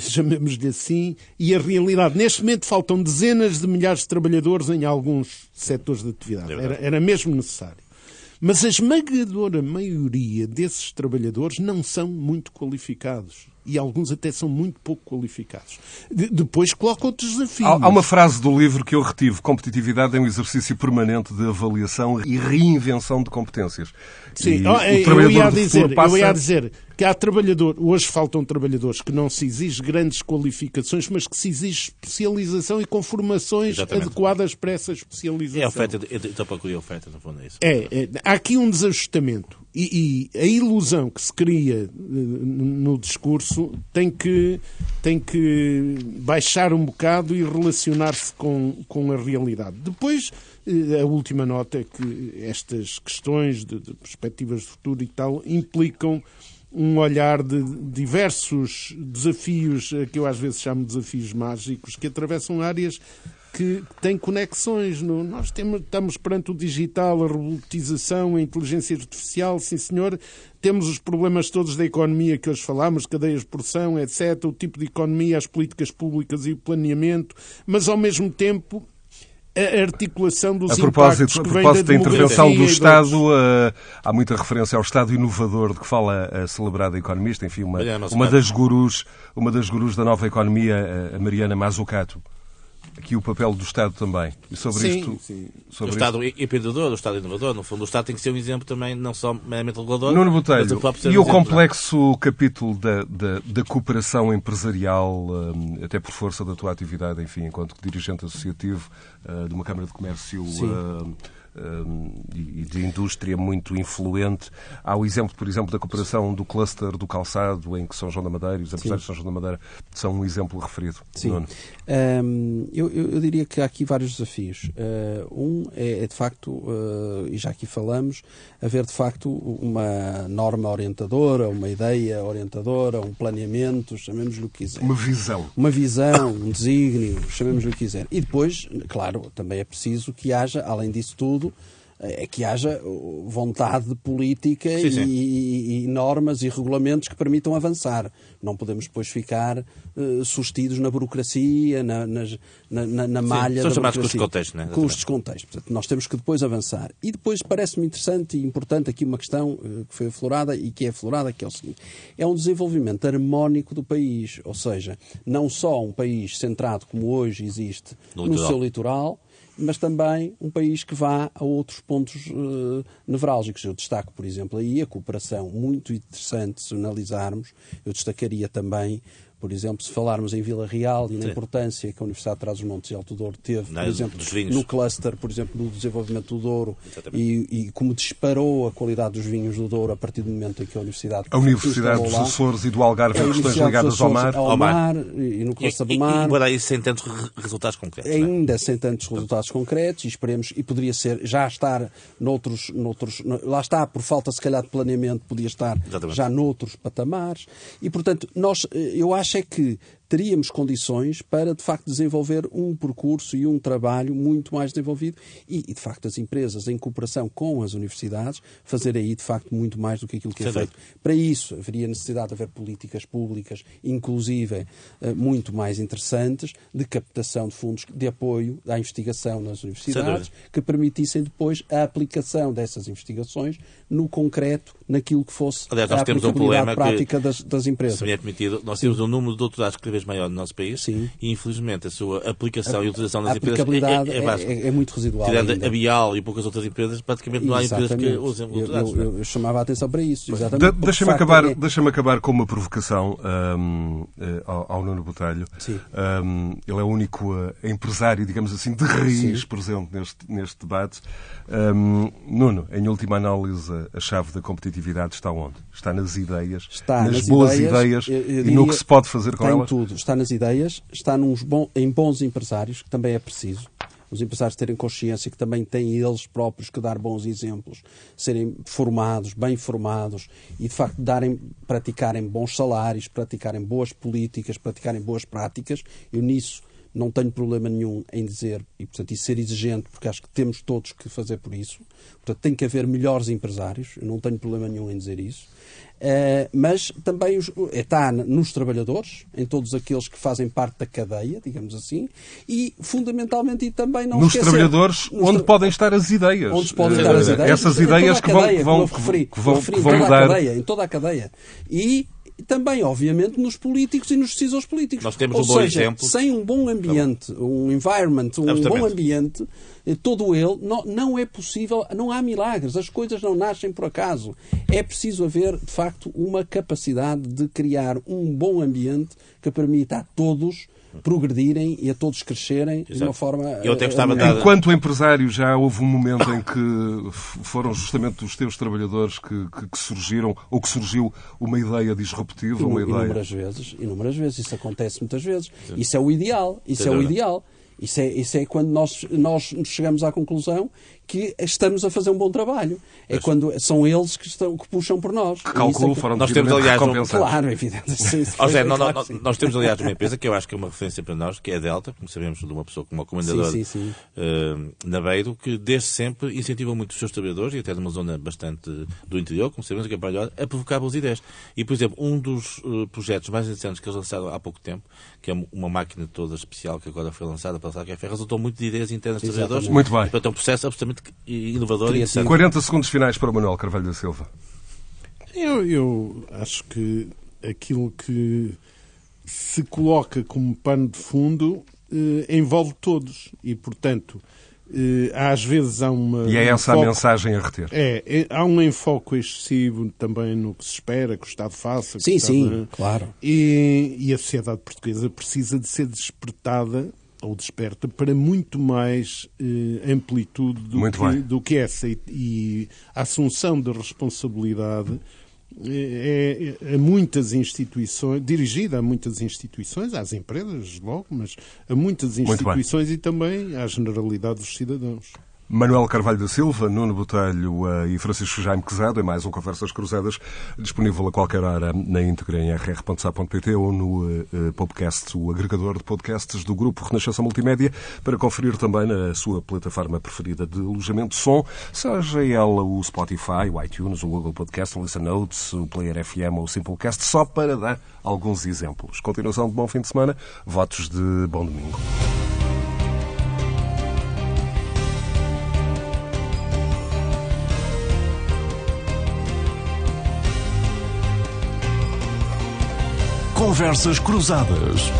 chamemos-lhe assim, e a realidade. Neste momento faltam dezenas de milhares de trabalhadores em alguns setores de atividade. É Era, era mesmo necessário. Mas a esmagadora maioria desses trabalhadores não são muito qualificados. E alguns até são muito pouco qualificados. De- depois coloca outros desafios. Há, há uma frase do livro que eu retive: competitividade é um exercício permanente de avaliação e reinvenção de competências. Sim, E oh, o eu, ia dizer, passa- eu ia dizer que há trabalhador, hoje faltam trabalhadores que não se exige grandes qualificações, mas que se exige especialização e com formações Exatamente. adequadas para essa especialização. É a oferta, de- então procurei a oferta, no fundo é isso. É, é, há aqui um desajustamento e, e a ilusão que se cria eh, no discurso tem que, tem que baixar um bocado e relacionar-se com, com a realidade. Depois, eh, a última nota é que estas questões de, de perspectivas de futuro e tal implicam um olhar de diversos desafios, que eu às vezes chamo de desafios mágicos, que atravessam áreas que têm conexões. no- Nós temos, estamos perante o digital, a robotização, a inteligência artificial, sim senhor. Temos os problemas todos da economia que hoje falámos, cadeias de produção, etc., o tipo de economia, as políticas públicas e o planeamento, mas ao mesmo tempo a articulação dos A propósito, impactos a que vêm propósito da intervenção do Estado, eh, há muita referência ao Estado inovador de que fala a celebrada economista, enfim, uma, Mariana uma das gurus, uma das gurus da nova economia, a Mariana Mazzucato. Aqui o papel do Estado também. E sobre Sim, isto, sim. O sobre Estado empreendedor, o Estado inovador, no fundo, o Estado tem que ser um exemplo também, não só meramente regulador, Nuno mas Botelho, e um o exemplo, complexo capítulo da, da, da cooperação empresarial, hum, até por força da tua atividade, enfim, enquanto dirigente associativo uh, de uma Câmara de Comércio hum, e de indústria muito influente. Há o exemplo, por exemplo, da cooperação do cluster do calçado, em que São João da Madeira e os empresários de São João da Madeira são um exemplo referido. Sim. Um, eu, eu, diria que há aqui vários desafios. Uh, um é, é, de facto, uh, e já aqui falamos, haver de facto uma norma orientadora, uma ideia orientadora, um planeamento, chamemos-lhe o que quiser. Uma visão. Uma visão, um desígnio, chamemos-lhe o que quiser. E depois, claro, também é preciso que haja, além disso tudo, é que haja vontade política sim, sim. E, e, normas e regulamentos que permitam avançar. Não podemos depois ficar uh, sustidos na burocracia, na, na, na, na malha São da chamados custos de contexto, não é? Custos de contexto. Portanto, nós temos que depois avançar. E depois parece-me interessante e importante aqui uma questão uh, que foi aflorada e que é aflorada, que é o seguinte. É um desenvolvimento harmónico do país. Ou seja, não só um país centrado como hoje existe no, no seu litoral, mas também um país que vá a outros pontos uh, nevrálgicos. Eu destaco, por exemplo, aí a cooperação muito interessante, se analisarmos, eu destacaria também por exemplo, se falarmos em Vila Real e na Sim. importância que a Universidade de Trás-os-Montes e Alto Douro teve, Não, por exemplo, no cluster, por exemplo, no desenvolvimento do Douro e, e, como disparou a qualidade dos vinhos do Douro a partir do momento em que a Universidade A Universidade dos Açores e do Algarve em questões ligadas ao mar. Ao mar e no cluster do mar. Embora isso sem tantos resultados concretos. É? Ainda é? sem tantos resultados concretos e esperemos, e poderia ser, já estar noutros, noutros, lá está, por falta se calhar de planeamento, podia estar Exatamente. já noutros patamares. E portanto, nós, eh, eu acho é que teríamos condições para, de facto, desenvolver um percurso e um trabalho muito mais desenvolvido e, de facto, as empresas, em cooperação com as universidades, fazer aí, de facto, muito mais do que aquilo que é feito. Para isso, haveria necessidade de haver políticas públicas, inclusive, eh, muito mais interessantes, de captação de fundos de apoio à investigação nas universidades, que permitissem depois a aplicação dessas investigações no concreto, naquilo que fosse Aliás, nós a temos um problema prática que, das, das empresas. Se me é permitido, nós temos um número de doutorados que vez maior no nosso país Sim. e, infelizmente, a sua aplicação a, e utilização das empresas é, é, é, é, muito residual. Tirando ainda. a Bial e poucas outras empresas, praticamente não há empresas que usem eu, eu, eu, eu, chamava a atenção para isso. De, Deixa-me acabar, é... deixa acabar com uma provocação um, eh, ao, ao Nuno Botelho. Um, ele é o único uh, empresário, digamos assim, de raiz Sim. presente neste, neste debate. Um, Nuno, em última análise, a chave da competitividade está onde? Está nas ideias, está nas, nas boas ideias, ideias e no que se pode fazer com elas? tudo. Está nas ideias, está bom, em bons empresários, que também é preciso. Os empresários terem consciência que também têm eles próprios que dar bons exemplos, serem formados, bem formados e, de facto, darem, praticarem bons salários, praticarem boas políticas, praticarem boas práticas. Eu, nisso, não tenho problema nenhum em dizer, e portanto, e ser exigente, porque acho que temos todos que fazer por isso. Portanto, tem que haver melhores empresários, eu não tenho problema nenhum em dizer isso. Uh, mas também os, está nos trabalhadores, em todos aqueles que fazem parte da cadeia, digamos assim, e fundamentalmente e também não Nos esquecer, trabalhadores, nos onde tra... podem estar as ideias. Onde podem estar as ideias. Essas ideias que vão, que vão, referi, que vão, que vão mudar. Cadeia, em toda a cadeia. E também, obviamente, nos políticos e nos decisores políticos. Nós temos Ou um bom seja, exemplo. Sem um bom ambiente, um environment, um bom ambiente, eh, todo ele, não, não é possível, não há milagres, as coisas não nascem por acaso. É preciso haver, de facto, uma capacidade de criar um bom ambiente que permita a todos progredirem e a todos crescerem Exato. de uma forma. Eu até gostava de... Enquanto empresário, já houve um momento em que foram justamente os teus trabalhadores que, que, que surgiram, ou que surgiu uma idea disruptiva, uma ideia. Inúmeras vezes, inúmeras vezes, isso acontece muitas vezes. Sim. Isso é o ideal, isso é o ideal. Isso é, isso é quando nós, nós chegamos à conclusão que estamos a fazer um bom trabalho. É quando são eles que, estão, que puxam por nós. Que calculo, é que... foram nós temos, aliás, um... Claro, é evidente. Sim, oh, Zé, não, não, nós temos, aliás, uma empresa que eu acho que é uma referência para nós, que é a Delta, como sabemos, de uma pessoa como uma comendadora sim, sim, sim. Uh, Naveiro, que desde sempre incentiva muito os seus trabalhadores, e até numa zona bastante do interior, como sabemos, que é para a provocar boas ideias. E, por exemplo, um dos uh, projetos mais interessantes que eles lançaram há pouco tempo, que é uma máquina toda especial que agora foi lançada para lançar café, resultou muito de ideias internas dos trabalhadores. Muito bem. Portanto, é um processo absolutamente inovador Criativo. 40 segundos finais para o Manuel Carvalho da Silva. Eu, eu acho que aquilo que se coloca como pano de fundo eh, envolve todos e, portanto, eh, às vezes há uma. E é essa um a mensagem a reter. É, é, há um enfoque excessivo também no que se espera que o Estado faça. Sim, Estado, sim, claro. E, e a sociedade portuguesa precisa de ser despertada ou desperta para muito mais eh, amplitude do que, do que, essa. E, e, a assunção de responsabilidade é, é, a muitas instituições, dirigida a muitas instituições, às empresas logo, mas a muitas instituições e também à generalidade dos cidadãos. Manuel Carvalho da Silva, Nuno Botelho uh, e Francisco Jaime Quezado, em mais um Conversas Cruzadas, disponível a qualquer hora na íntegra em rr.sa.pt ou no uh, podcast, o agregador de podcasts do Grupo Renascença Multimédia, para conferir também na sua plataforma preferida de alojamento de som, seja ela o Spotify, o iTunes, o Google Podcast, o Listen Notes, o Player FM ou o Simplecast, só para dar alguns exemplos. Continuação de bom fim de semana, votos de bom domingo. Conversas Cruzadas.